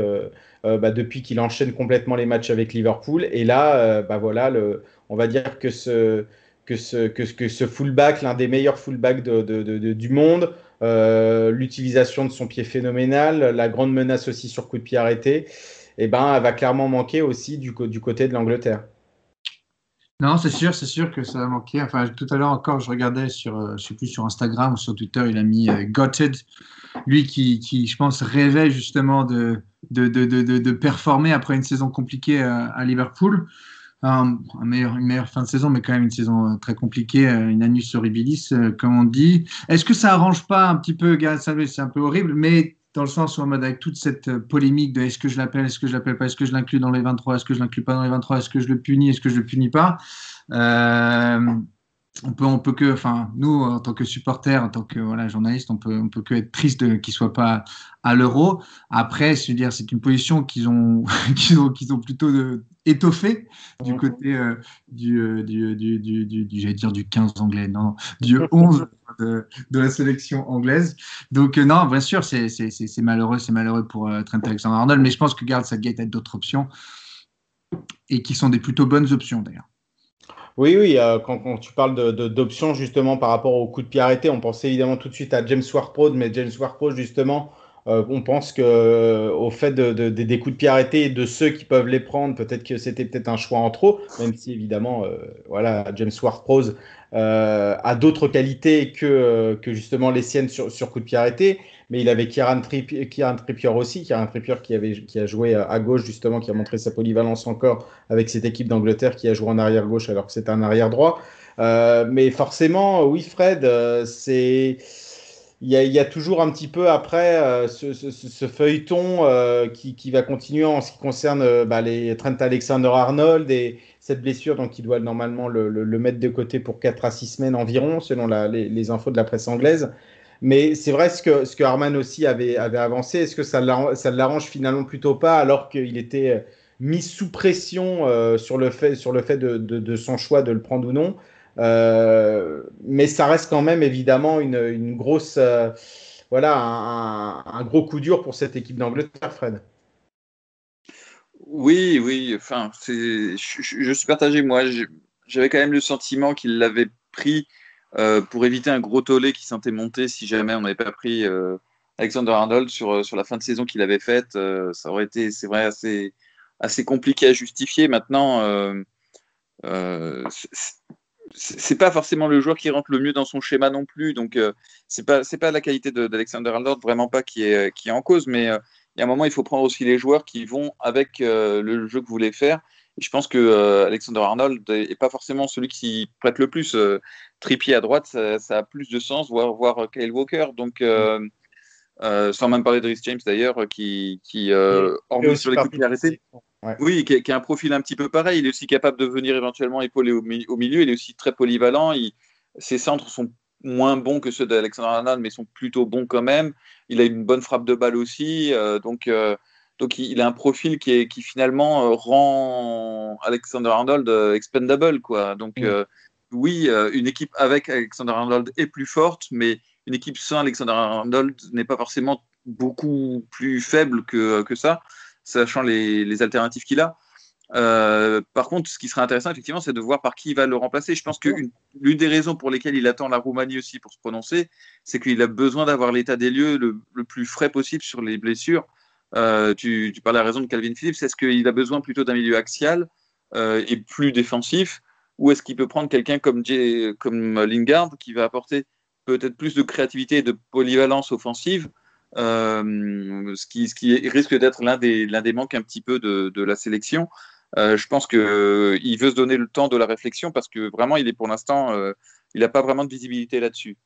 bah, depuis qu'il enchaîne complètement les matchs avec Liverpool. Et là, bah, voilà, on va dire que ce, que fullback, l'un des meilleurs fullbacks du monde, l'utilisation de son pied phénoménal, la grande menace aussi sur coup de pied arrêté, eh ben, elle va clairement manquer aussi du côté de l'Angleterre. Non, c'est sûr, c'est sûr que ça va manquer. Enfin, tout à l'heure encore, je regardais sur, euh, je sais plus sur Instagram ou sur Twitter, il a mis euh, Gotted, lui qui, qui, je pense, rêvait justement de, de, de, de, performer après une saison compliquée à, Liverpool. Une meilleure fin de saison, mais quand même une saison euh, très compliquée, une annus horribilis, comme on dit. Est-ce que ça arrange pas un petit peu Gareth C'est un peu horrible, mais dans le sens où en mode avec toute cette euh, polémique de est-ce que je l'appelle, est-ce que je l'appelle pas, est-ce que je l'inclus dans les 23, est-ce que je l'inclus pas dans les 23, est-ce que je le punis, est-ce que je le punis pas. Euh, on peut, on peut que, enfin, nous, en tant que supporters, en tant que voilà, journaliste, on peut, on peut que être triste qu'il soit pas à l'euro. Après, je veux dire, c'est une position qu'ils ont, qu'ils ont, qu'ils ont plutôt de, étoffée du côté euh, du, euh, du, du, du, du j'allais dire du 15 anglais, non, du 11 de, de, la sélection anglaise. Donc, euh, non, bien sûr, c'est, c'est, c'est malheureux, c'est malheureux pour Trent Alexander-Arnold, mais je pense que Garde Southgate a d'autres options et qui sont des plutôt bonnes options d'ailleurs. Oui, oui, euh, quand, tu parles d'options de, justement par rapport au coup de pied arrêté, on pensait évidemment tout de suite à James Ward-Prowse, mais James Ward-Prowse justement, euh, on pense que euh, fait de, des coups de pied arrêtés et de ceux qui peuvent les prendre, peut-être que c'était peut-être un choix en trop, même si évidemment, voilà, James Ward-Prowse a d'autres qualités que, que justement les siennes sur, sur coup de pied arrêté mais il avait Kieran, Kieran Trippier aussi, Kieran Trippier qui, avait, qui a joué à gauche justement, qui a montré sa polyvalence encore avec cette équipe d'Angleterre qui a joué en arrière gauche alors que c'était un arrière droit. Euh, mais forcément, oui, Fred, euh, il y, a, toujours un petit peu après euh, ce, feuilleton euh, qui, va continuer en ce qui concerne euh, bah, les Trent Alexander-Arnold et cette blessure, donc il doit normalement le, mettre de côté pour 4 à 6 semaines environ, selon les, infos de la presse anglaise. Mais c'est vrai ce que, ce que Arman aussi avait, avait avancé. Est-ce que ça ne l'arrange finalement plutôt pas alors qu'il était euh, mis sous pression euh, sur le fait, sur le fait de, de, son choix de le prendre ou non? Euh, Mais ça reste quand même évidemment une, une grosse, voilà, un, un, gros coup dur pour cette équipe d'Angleterre, Fred. Oui, oui. Enfin, je, je, suis partagé. Moi, j'avais quand même le sentiment qu'il l'avait pris euh, pour éviter un gros tollé qui sentait monter si jamais on n'avait pas pris euh, Alexander Arnold sur, euh, sur la fin de saison qu'il avait faite. ça aurait été, c'est vrai, assez, assez compliqué à justifier. Maintenant, c'est pas forcément le joueur qui rentre le mieux dans son schéma non plus. Donc, c'est pas, pas la qualité d'Alexander Arnold, vraiment pas qui est, qui est en cause. Mais il y a un moment, il faut prendre aussi les joueurs qui vont avec le jeu que vous voulez faire je pense que euh, Alexander Arnold n'est pas forcément celui qui prête le plus. Euh, Trippier à droite, ça, ça, a plus de sens, voire, voir Kyle Walker. Donc, euh, euh, sans même parler de Rhys James d'ailleurs, qui, qui euh, hormis sur les coups de arrêtés, ouais. oui, qui, qui, a un profil un petit peu pareil. Il est aussi capable de venir éventuellement épauler au, au milieu. Il est aussi très polyvalent. Il, ses centres sont moins bons que ceux d'Alexander Arnold, mais sont plutôt bons quand même. Il a une bonne frappe de balle aussi. donc, donc il a un profil qui, est, qui finalement euh, rend Alexander Arnold euh, expendable. Quoi. Donc mm. euh, oui, une équipe avec Alexander Arnold est plus forte, mais une équipe sans Alexander Arnold n'est pas forcément beaucoup plus faible que, que ça, sachant les, les alternatives qu'il a. Euh, par contre, ce qui serait intéressant, effectivement, c'est de voir par qui il va le remplacer. Je pense que l'une des raisons pour lesquelles il attend la Roumanie aussi pour se prononcer, c'est qu'il a besoin d'avoir l'état des lieux le, le, plus frais possible sur les blessures. Euh, tu, tu, parlais à raison de Calvin Phillips. Est-ce qu'il a besoin plutôt d'un milieu axial euh, et plus défensif ou est-ce qu'il peut prendre quelqu'un comme, comme Lingard qui va apporter peut-être plus de créativité et de polyvalence offensive euh, ce, qui, risque d'être l'un des, des manques un petit peu de, de la sélection. Je pense qu'il veut se donner le temps de la réflexion parce que vraiment, il est pour l'instant, il n'a pas vraiment de visibilité là-dessus.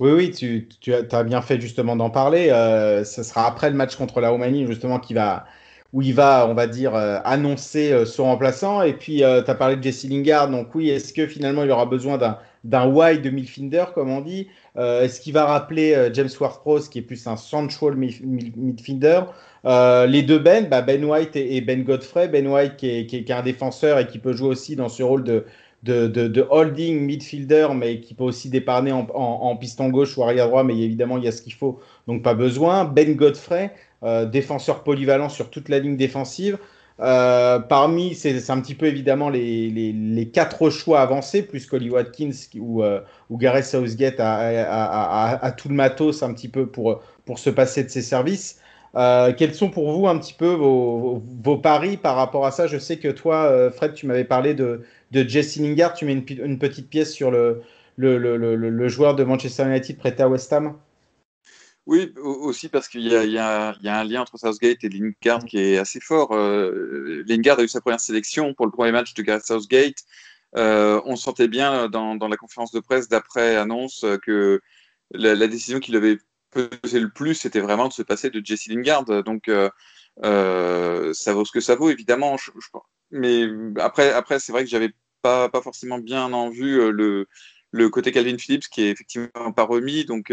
Oui, oui, tu, tu as, bien fait justement d'en parler. Euh, ce sera après le match contre la Roumanie, justement, qui va, où il va, on va dire, euh, annoncer euh, son remplaçant. Et puis, euh, tu as parlé de Jesse Lingard. Donc, oui, est-ce que finalement, il aura besoin d'un wide de midfielder, comme on dit? Euh, Est-ce qu'il va rappeler euh, James Ward-Prowse, qui est plus un central midfielder? Les deux Ben, bah, Ben White et, et, Ben Godfrey. Ben White, qui est, qui, est, qui est un défenseur et qui peut jouer aussi dans ce rôle de de, de, holding midfielder, mais qui peut aussi dépanner en, en, piston gauche ou arrière droit, mais évidemment, il y a ce qu'il faut, donc pas besoin. Ben Godfrey, euh, défenseur polyvalent sur toute la ligne défensive. Euh, parmi, c'est un petit peu évidemment les, les, les, quatre choix avancés, plus Collie Watkins ou, euh, ou Gareth Southgate a, tout le matos un petit peu pour, pour se passer de ses services. Euh, quels sont pour vous un petit peu vos, paris par rapport à ça? Je sais que toi, euh, Fred, tu m'avais parlé de, de Jesse Lingard. Tu mets une, petite pièce sur le, le, le, le, joueur de Manchester United prêté à West Ham? Oui, aussi parce qu'il y, y, y, a un lien entre Southgate et Lingard qui est assez fort. Euh, Lingard a eu sa première sélection pour le premier match de Southgate. On sentait bien dans, dans, la conférence de presse d'après annonce que la, la décision qu'il avait pesé le plus, c'était vraiment de se passer de Jesse Lingard. Donc, euh, euh, ça vaut ce que ça vaut, évidemment. Je, je, mais après, après c'est vrai que j'avais pas, pas forcément bien en vue euh, le, côté Calvin Phillips qui est effectivement pas remis. Donc,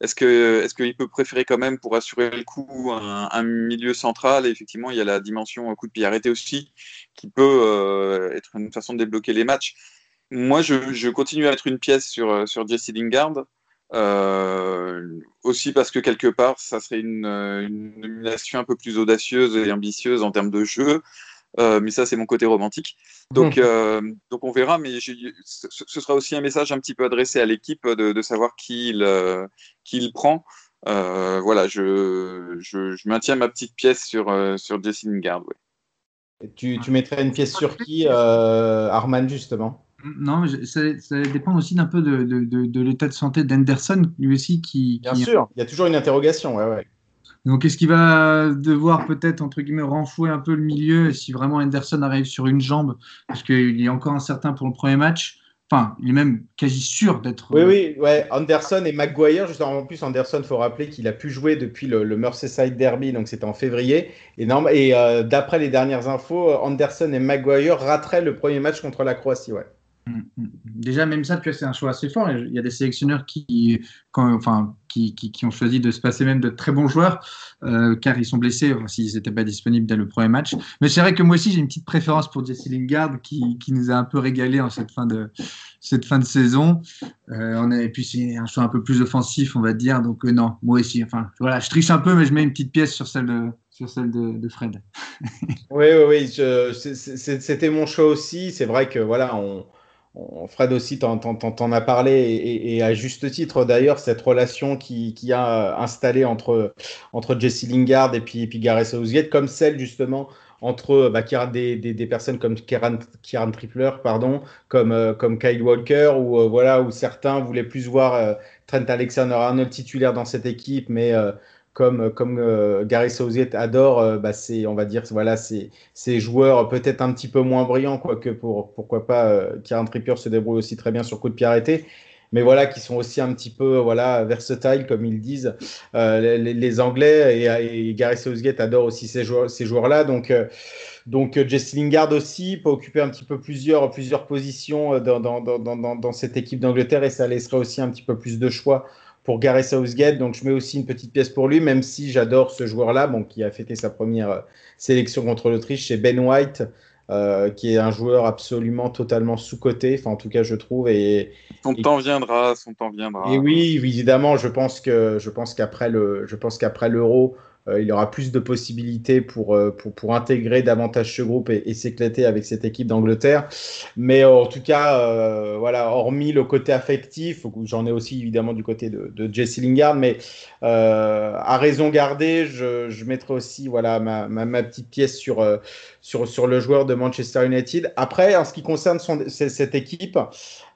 est-ce que est-ce qu'il peut préférer quand même pour assurer le coup un, milieu central? Et effectivement, il y a la dimension coup de pied arrêté aussi qui peut être une façon de débloquer les matchs. Moi, je, continue à être une pièce sur, sur Jesse Lingard. Euh, aussi parce que quelque part, ça serait une, une, nomination un peu plus audacieuse et ambitieuse en termes de jeu. Euh, mais ça, c'est mon côté romantique. Donc, mmh. euh, donc on verra. Mais ce, sera aussi un message un petit peu adressé à l'équipe de, savoir qui il, qui il prend. voilà, je, je, je, maintiens ma petite pièce sur, sur Jesse Lingard. Tu, tu, mettrais une pièce sur qui, Arman, justement? Non, mais ça, dépend aussi d'un peu de, de, de, l'état de santé d'Henderson, lui aussi. Qui, Bien sûr, il y a toujours une interrogation. Ouais, ouais. Donc, est-ce qu'il va devoir peut-être, entre guillemets, renflouer un peu le milieu si vraiment Henderson arrive sur une jambe Parce qu'il est encore incertain pour le premier match? Enfin, il est même quasi sûr d'être. Oui, oui, ouais. Anderson et Maguire, justement, en plus, Anderson, il faut rappeler qu'il a pu jouer depuis le, Merseyside Derby, donc c'était en février. Et, et euh, d'après les dernières infos, Anderson et Maguire rateraient le premier match contre la Croatie, ouais. Mm, mm. Déjà, même ça, tu vois, c'est un choix assez fort. Il y a des sélectionneurs qui, enfin, qui, ont choisi de se passer même de très bons joueurs, euh, car ils sont blessés, s'ils n'étaient pas disponibles dès le premier match. Mais c'est vrai que moi aussi, j'ai une petite préférence pour Jesse Lingard, qui, nous a un peu régalé en cette fin de, cette fin de saison. Euh, on a, et puis, c'est un choix un peu plus offensif, on va dire. Donc, euh, non, moi aussi. Enfin, voilà, je triche un peu, mais je mets une petite pièce sur celle de, sur celle de Fred. oui, oui, oui. C'était mon choix aussi. C'est vrai que, voilà, on Fred aussi t'en, a parlé et, à juste titre d'ailleurs cette relation qui, qui a installé entre, entre Jesse Lingard et puis, et puis Gareth Southgate comme celle justement entre bah, des, des, des, personnes comme Kieran, Kieran Tripler, pardon, comme, euh, comme Kyle Walker, ou euh, voilà, où certains voulaient plus voir euh, Trent Alexander-Arnold titulaire dans cette équipe, mais comme, comme euh, Gary Southgate adore, euh, bah, c'est, on va dire, voilà, ces joueurs peut-être un petit peu moins brillants, quoique pour, pourquoi pas, euh, Kieran Trippier se débrouille aussi très bien sur coup de pied arrêté, mais voilà, qui sont aussi un petit peu, voilà, versatiles, comme ils disent, les, les, Anglais, et, et, Gary Southgate adore aussi ces joueurs, ces joueurs-là, donc, donc Jesse Lingard aussi peut occuper un petit peu plusieurs, plusieurs positions dans, dans, dans, dans cette équipe d'Angleterre, et ça laisserait aussi un petit peu plus de choix pour Gareth Southgate. Donc je mets aussi une petite pièce pour lui, même si j'adore ce joueur-là, bon, qui a fêté sa première euh, sélection contre l'Autriche, c'est Ben White, euh, qui est un joueur absolument totalement sous-coté, enfin en tout cas je trouve. Et, son temps viendra, son temps viendra. Et oui, évidemment, je pense que je pense qu'après le, je pense qu'après l'Euro, euh, il y aura plus de possibilités pour, euh, pour, pour intégrer davantage ce groupe et, s'éclater avec cette équipe d'Angleterre. Mais euh, en tout cas, voilà, hormis le côté affectif, j'en ai aussi évidemment du côté de, de Jesse Lingard, mais à raison gardée, je, je mettrai aussi voilà, ma, ma, ma petite pièce sur, sur, sur le joueur de Manchester United. Après, en ce qui concerne cette équipe,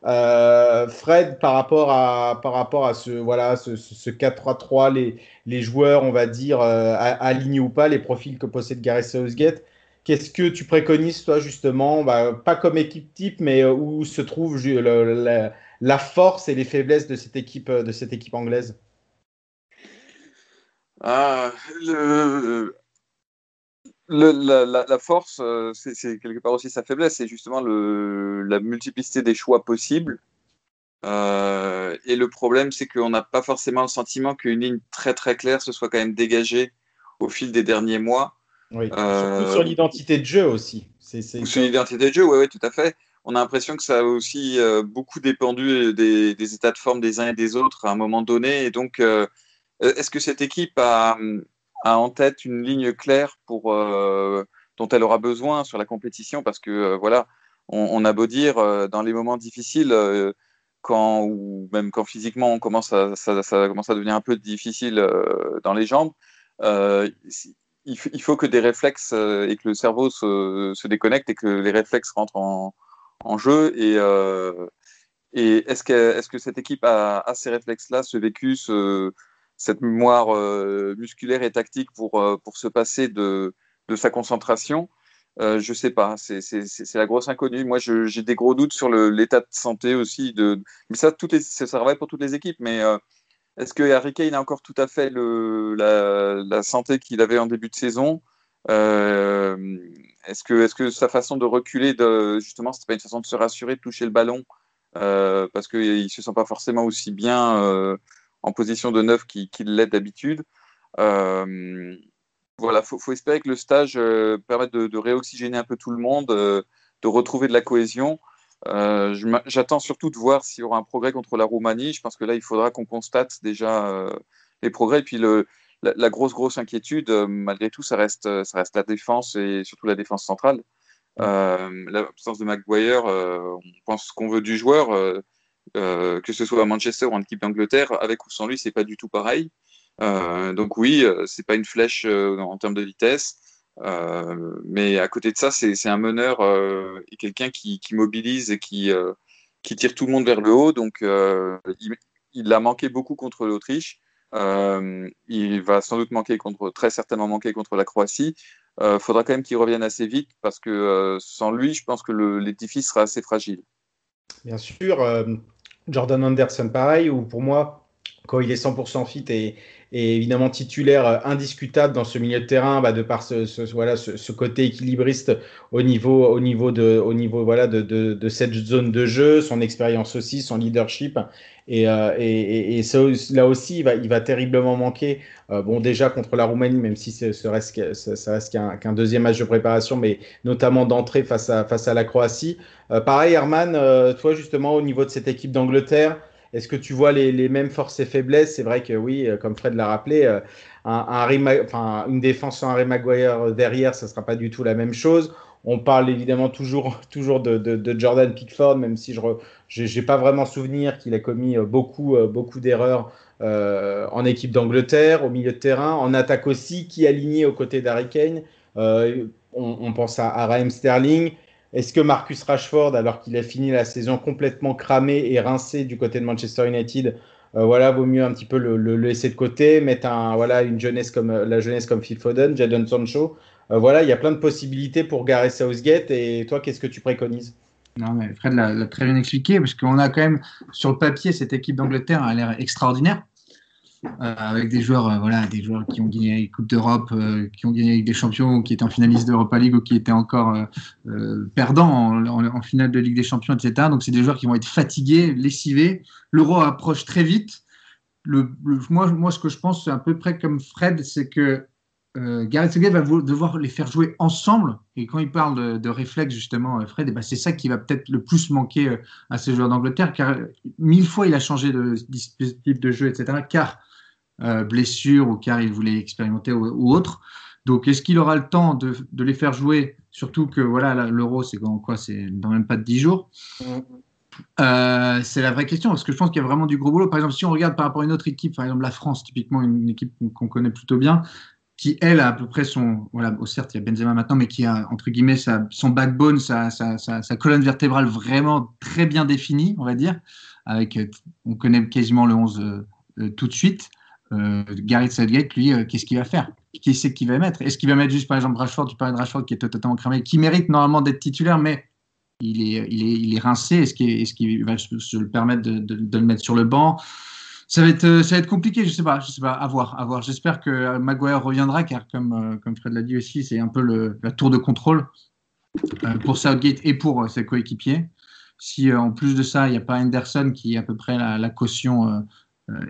euh, Fred, par rapport à, par rapport à ce, voilà, ce, ce 4-3-3, les, les joueurs, on va dire, euh, alignés ou pas, les profils que possède Gareth Southgate, qu'est-ce que tu préconises, toi, justement, bah, pas comme équipe type, mais euh, où se trouve la, la, force et les faiblesses de cette équipe, de cette équipe anglaise? Ah, le, la, force, euh, c'est quelque part aussi sa faiblesse, c'est justement le, la multiplicité des choix possibles. Euh, et le problème, c'est qu'on n'a pas forcément le sentiment qu'une ligne très très claire se soit quand même dégagée au fil des derniers mois. Oui, euh, surtout sur l'identité de jeu aussi. Sur l'identité de jeu, oui, ouais, tout à fait. On a l'impression que ça a aussi beaucoup dépendu des, des, états de forme des uns et des autres à un moment donné. Et donc, est-ce que cette équipe a, a en tête une ligne claire pour, euh, dont elle aura besoin sur la compétition parce que euh, voilà, on, a beau dire euh, dans les moments difficiles, quand, ou même quand physiquement on commence à, ça, commence à devenir un peu difficile dans les jambes, il, faut que des réflexes et que le cerveau se, déconnecte et que les réflexes rentrent en, jeu. Et, est-ce que, est que cette équipe a, a ces réflexes-là, ce vécu, ce, cette mémoire euh, musculaire et tactique pour, euh, pour se passer de, de sa concentration. Euh, je sais pas, c'est la grosse inconnue. Moi, j'ai des gros doutes sur l'état de santé aussi. De... Mais ça, toutes les, ça travaille pour toutes les équipes. Mais est-ce que Harry Kane a encore tout à fait le, la, la santé qu'il avait en début de saison? Est-ce que, est -ce que sa façon de reculer, justement, c'était pas une façon de se rassurer, de toucher le ballon parce qu'il ne se sent pas forcément aussi bien en position de neuf qu'il l'est d'habitude. voilà, faut, faut, espérer que le stage permette de, réoxygéner un peu tout le monde, de retrouver de la cohésion. Euh, j'attends surtout de voir s'il y aura un progrès contre la Roumanie. Je pense que là, il faudra qu'on constate déjà euh, les progrès. Et puis, la, grosse, grosse inquiétude, euh, malgré tout, ça reste, ça reste la défense et surtout la défense centrale. L'absence de Maguire, on pense qu'on veut du joueur, que ce soit à Manchester ou en équipe d'Angleterre, avec ou sans lui, c'est pas du tout pareil. donc oui, c'est pas une flèche en termes de vitesse. Euh, mais à côté de ça, c'est un meneur euh, et quelqu'un qui, mobilise et qui, euh, qui tire tout le monde vers le haut. Donc, il, il, a manqué beaucoup contre l'Autriche. il va sans doute manquer contre, très certainement manquer contre la Croatie. Il faudra quand même qu'il revienne assez vite parce que sans lui, je pense que l'édifice sera assez fragile. Bien sûr, Jordan Anderson, pareil, ou pour moi, quand il est 100% fit et, et évidemment titulaire euh, indiscutable dans ce milieu de terrain, bah, de par ce, voilà, ce, côté équilibriste au niveau, au niveau, de, au niveau voilà, de, de, de cette zone de jeu, son expérience aussi, son leadership. Et, euh, et, et, là aussi, il va, il va terriblement manquer. Euh, bon, déjà contre la Roumanie, même si ce reste, ça, reste qu'un deuxième match de préparation, mais notamment d'entrée face à, face à la Croatie. pareil, Herman, toi justement, au niveau de cette équipe d'Angleterre, est-ce que tu vois les, mêmes forces et faiblesses? C'est vrai que oui, euh, comme Fred l'a rappelé, euh, un, une défense sans Harry Maguire derrière, ça ne sera pas du tout la même chose. On parle évidemment toujours, toujours de, Jordan Pickford, même si je n'ai pas vraiment souvenir qu'il a commis euh, beaucoup, beaucoup d'erreurs en équipe d'Angleterre, au milieu de terrain, en attaque aussi, qui aligné aux côtés d'Harry Kane. on, pense à, à Raheem Sterling. Est-ce que Marcus Rashford, alors qu'il a fini la saison complètement cramé et rincé du côté de Manchester United, euh, voilà, vaut mieux un petit peu le, laisser de côté, mettre un, voilà, une jeunesse comme la jeunesse comme Phil Foden, Jadon Sancho. Euh, voilà, il y a plein de possibilités pour Gareth Southgate. Et toi, qu'est-ce que tu préconises? Non, mais Fred l'a très bien expliqué, parce qu'on a quand même, sur le papier, cette équipe d'Angleterre a l'air extraordinaire. Euh, avec des joueurs, euh, voilà, des joueurs qui ont gagné la Coupe d'Europe, euh, qui ont gagné avec des champions, qui étaient en finaliste d'Europa League ou qui étaient encore perdants en, finale de Ligue des Champions, etc. Donc c'est des joueurs qui vont être fatigués, lessivés. L'Euro approche très vite. Le, moi, moi, ce que je pense, c'est à peu près comme Fred, c'est que Gareth Southgate va devoir les faire jouer ensemble. Et quand il parle de, réflexe, justement, Fred, eh ben, c'est ça qui va peut-être le plus manquer à ces joueurs d'Angleterre, car mille fois il a changé de dispositif de jeu, etc. Car euh, blessure ou car il voulait expérimenter ou, autre. Donc, est-ce qu'il aura le temps de, les faire jouer? Surtout que voilà, l'euro, c'est quoi C'est dans même pas de 10 jours. Euh, c'est la vraie question, parce que je pense qu'il y a vraiment du gros boulot. Par exemple, si on regarde par rapport à une autre équipe, par exemple la France, typiquement une équipe qu'on connaît plutôt bien, qui elle a à peu près son, voilà, oh, certes il y a Benzema maintenant, mais qui a entre guillemets sa, son backbone, sa, sa, sa, colonne vertébrale vraiment très bien définie, on va dire, avec, on connaît quasiment le 11 euh, tout de suite. Euh, Gareth Southgate, lui, euh, qu'est-ce qu'il va faire? Qui c'est qu'il va mettre? Est-ce qu'il va mettre juste, par exemple, Rashford? Tu parlais de Rashford qui est totalement cramé, qui mérite normalement d'être titulaire, mais il est, il est, il est rincé. Est-ce qu'il va se le permettre de, le mettre sur le banc? Ça va, être, euh, ça va être compliqué, je sais pas, sais pas, à voir, à voir. J'espère que Maguire reviendra, car comme, comme Fred l'a dit aussi, c'est un peu le, la tour de contrôle pour Southgate et pour ses coéquipiers. Si en plus de ça, il n'y a pas Henderson qui est à peu près la, la caution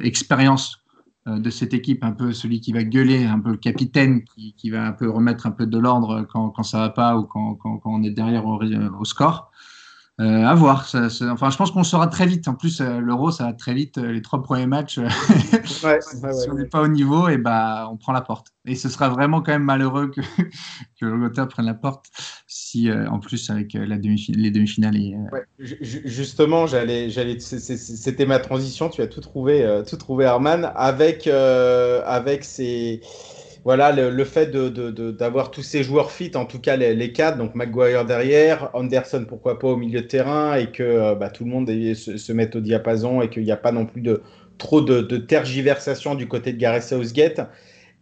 expérience euh, de cette équipe, un peu celui qui va gueuler, un peu le capitaine, qui, va un peu remettre un peu de l'ordre quand, quand ça va pas ou quand, quand, on est derrière au, score. Euh, à voir. enfin, je pense qu'on saura très vite. En plus, euh, l'Euro, ça va très vite. Les trois premiers matchs, si on n'est pas au niveau, et eh bah, on prend la porte. Et ce sera vraiment quand même malheureux que, que l'Angleterre prenne la porte si, en plus, avec la demi les demi-finales. justement, j'allais, j'allais, c'était ma transition. Tu as tout trouvé, tout trouvé, Arman, avec, avec ces voilà, le, fait d'avoir tous ces joueurs fit, en tout cas les, les, quatre, donc Maguire derrière, Anderson pourquoi pas au milieu de terrain, et que euh, bah, tout le monde se, mette au diapason et qu'il n'y a pas non plus de trop de, tergiversation du côté de Gareth Southgate.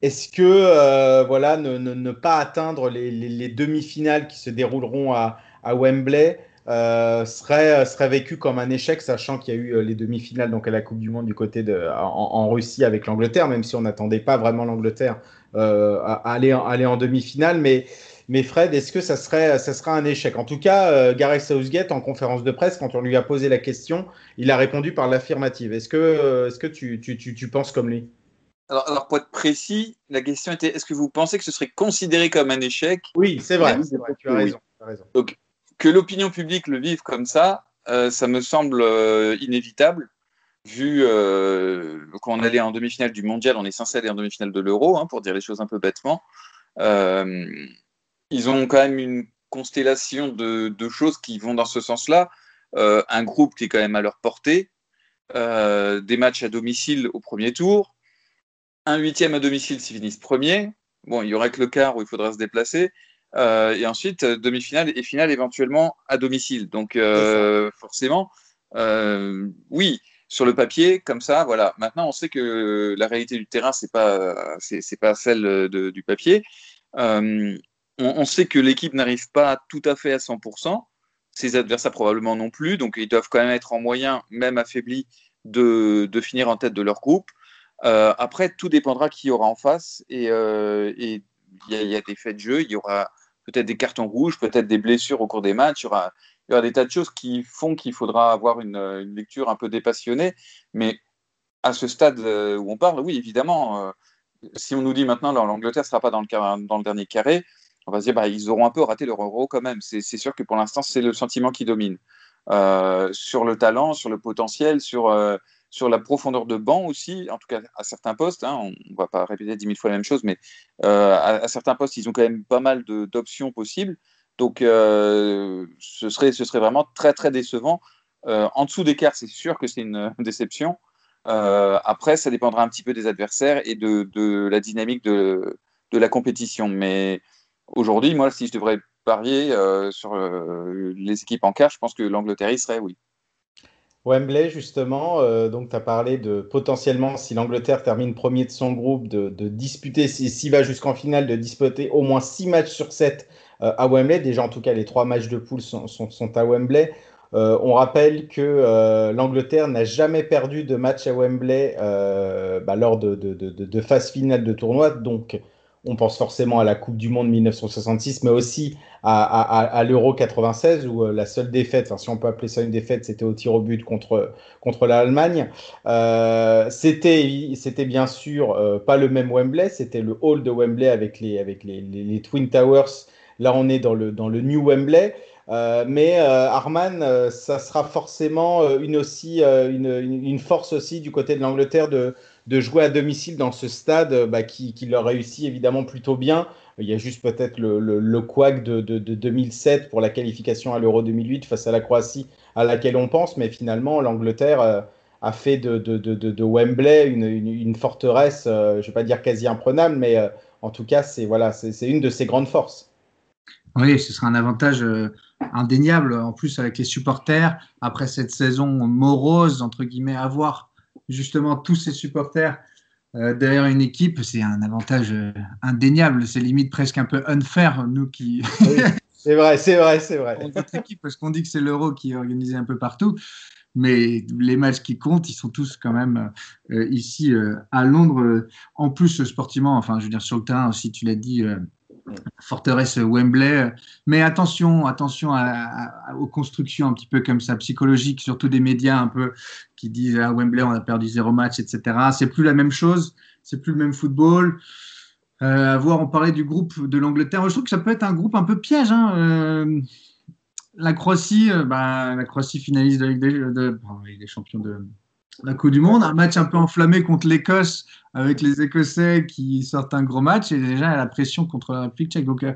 Est-ce que euh, voilà, ne, pas atteindre les, demi-finales qui se dérouleront à, Wembley serait, serait vécu comme un échec, sachant qu'il y a eu les demi-finales donc à la Coupe du Monde du côté en, Russie avec l'Angleterre, même si on n'attendait pas vraiment l'Angleterre à aller, aller en demi-finale, mais mais Fred, est-ce que ça serait, ça serait un échec? En tout cas, euh, Gareth Southgate, en conférence de presse, quand on lui a posé la question, il a répondu par l'affirmative. Est-ce que, euh, est-ce que tu, tu, tu, penses comme lui? Alors, alors, pour être précis, la question était est-ce que vous pensez que ce serait considéré comme un échec? Oui, c'est vrai, tu, as raison, Donc, que l'opinion publique le vive comme ça, euh, ça me semble inévitable vu qu'on allait en demi-finale du mondial, on est censé aller en demi-finale de l'euro, hein, pour dire les choses un peu bêtement. Euh, ils ont quand même une constellation de, choses qui vont dans ce sens-là. Euh, un groupe qui est quand même à leur portée, euh, des matchs à domicile au premier tour, un huitième à domicile s'ils finissent premier. Bon, il y aurait que le quart où il faudra se déplacer. Euh, et ensuite, demi-finale et finale éventuellement à domicile. Donc, forcément, oui, sur le papier, comme ça, voilà. Maintenant, on sait que la réalité du terrain, c'est pas, c'est, pas celle du papier. On, sait que l'équipe n'arrive pas tout à fait à 100%, ses adversaires probablement non plus, donc ils doivent quand même être en moyen, même affaiblis, de, finir en tête de leur groupe. Euh, après, tout dépendra qui y aura en face, et euh, il y, a des faits de jeu, il y aura peut-être des cartons rouges, peut-être des blessures au cours des matchs, il y aura, des tas de choses qui font qu'il faudra avoir une, lecture un peu dépassionnée, mais à ce stade euh, où on parle, oui, évidemment, si on nous dit maintenant l'Angleterre ne sera pas dans le, dernier carré, on va se dire bah, ils auront un peu raté leur euro quand même. C'est sûr que pour l'instant, c'est le sentiment qui domine. Euh, sur le talent, sur le potentiel, sur, euh, la profondeur de banc aussi, en tout cas à certains postes. Hein, on ne va pas répéter dix mille fois la même chose, mais euh, à, certains postes, ils ont quand même pas mal d'options possibles. Donc ce, serait, ce serait vraiment très très décevant. en dessous des cartes, c'est sûr que c'est une déception. après, ça dépendra un petit peu des adversaires et de, de la dynamique de, de la compétition. Mais Aujourd'hui, moi, si je devrais parier euh, sur euh, les équipes en quart, je pense que l'Angleterre y serait, oui. Wembley, justement, euh, donc tu as parlé de potentiellement, si l'Angleterre termine premier de son groupe, de, disputer, s'il va jusqu'en finale, de disputer au moins 6 matchs sur 7 à Wembley. Déjà, en tout cas, les 3 matchs de poule sont, à Wembley. on rappelle que l'Angleterre n'a jamais perdu de match à Wembley bah, lors de, de, de, phase finale de tournoi. Donc, on pense forcément à la Coupe du Monde 1966, mais aussi à, l'Euro 96, où euh, la seule défaite, si on peut appeler ça une défaite, c'était au tir au but contre, contre l'Allemagne. Euh, c'était, c'était bien sûr euh, pas le même Wembley, c'était le hall de Wembley avec les, avec les, Twin Towers. Là, on est dans le, le New Wembley. mais Arman, ça sera forcément une, aussi, une, force aussi du côté de l'Angleterre de, jouer à domicile dans ce stade euh, bah, qui, leur réussit évidemment plutôt bien. Il y a juste peut-être le, le, de, 2007 pour la qualification à l'Euro 2008 face à la Croatie à laquelle on pense, mais finalement l'Angleterre euh, a fait de, Wembley une, forteresse, euh, je ne vais pas dire quasi imprenable, mais en tout cas c'est voilà, c'est une de ses grandes forces. Oui, ce sera un avantage indéniable en plus avec les supporters après cette saison morose entre guillemets à voir justement tous ces supporters euh, derrière une équipe, c'est un avantage euh, indéniable. C'est limite presque un peu unfair, nous qui. c'est vrai, c'est vrai, c'est vrai. Notre équipe, parce qu'on dit que c'est l'euro qui est organisé un peu partout. Mais les matchs qui comptent, ils sont tous quand même euh, ici à Londres. En plus, sportivement, enfin, je veux dire, sur le terrain aussi, tu l'as dit, forteresse Wembley. Mais attention, attention aux constructions un petit peu comme ça, psychologiques, surtout des médias un peu qui disent à ah, Wembley, on a perdu zéro match, etc. C'est plus la même chose, c'est plus le même football. Euh, à voir, on parlait du groupe de l'Angleterre. Je trouve que ça peut être un groupe un peu piège. Hein. Euh, la Croatie, euh, bah, la Croatie finaliste de, de, des champions de, la Coupe du Monde, un match un peu enflammé contre l'Écosse avec les Écossais qui sortent un gros match et déjà la pression contre la République tchèque. Donc, euh,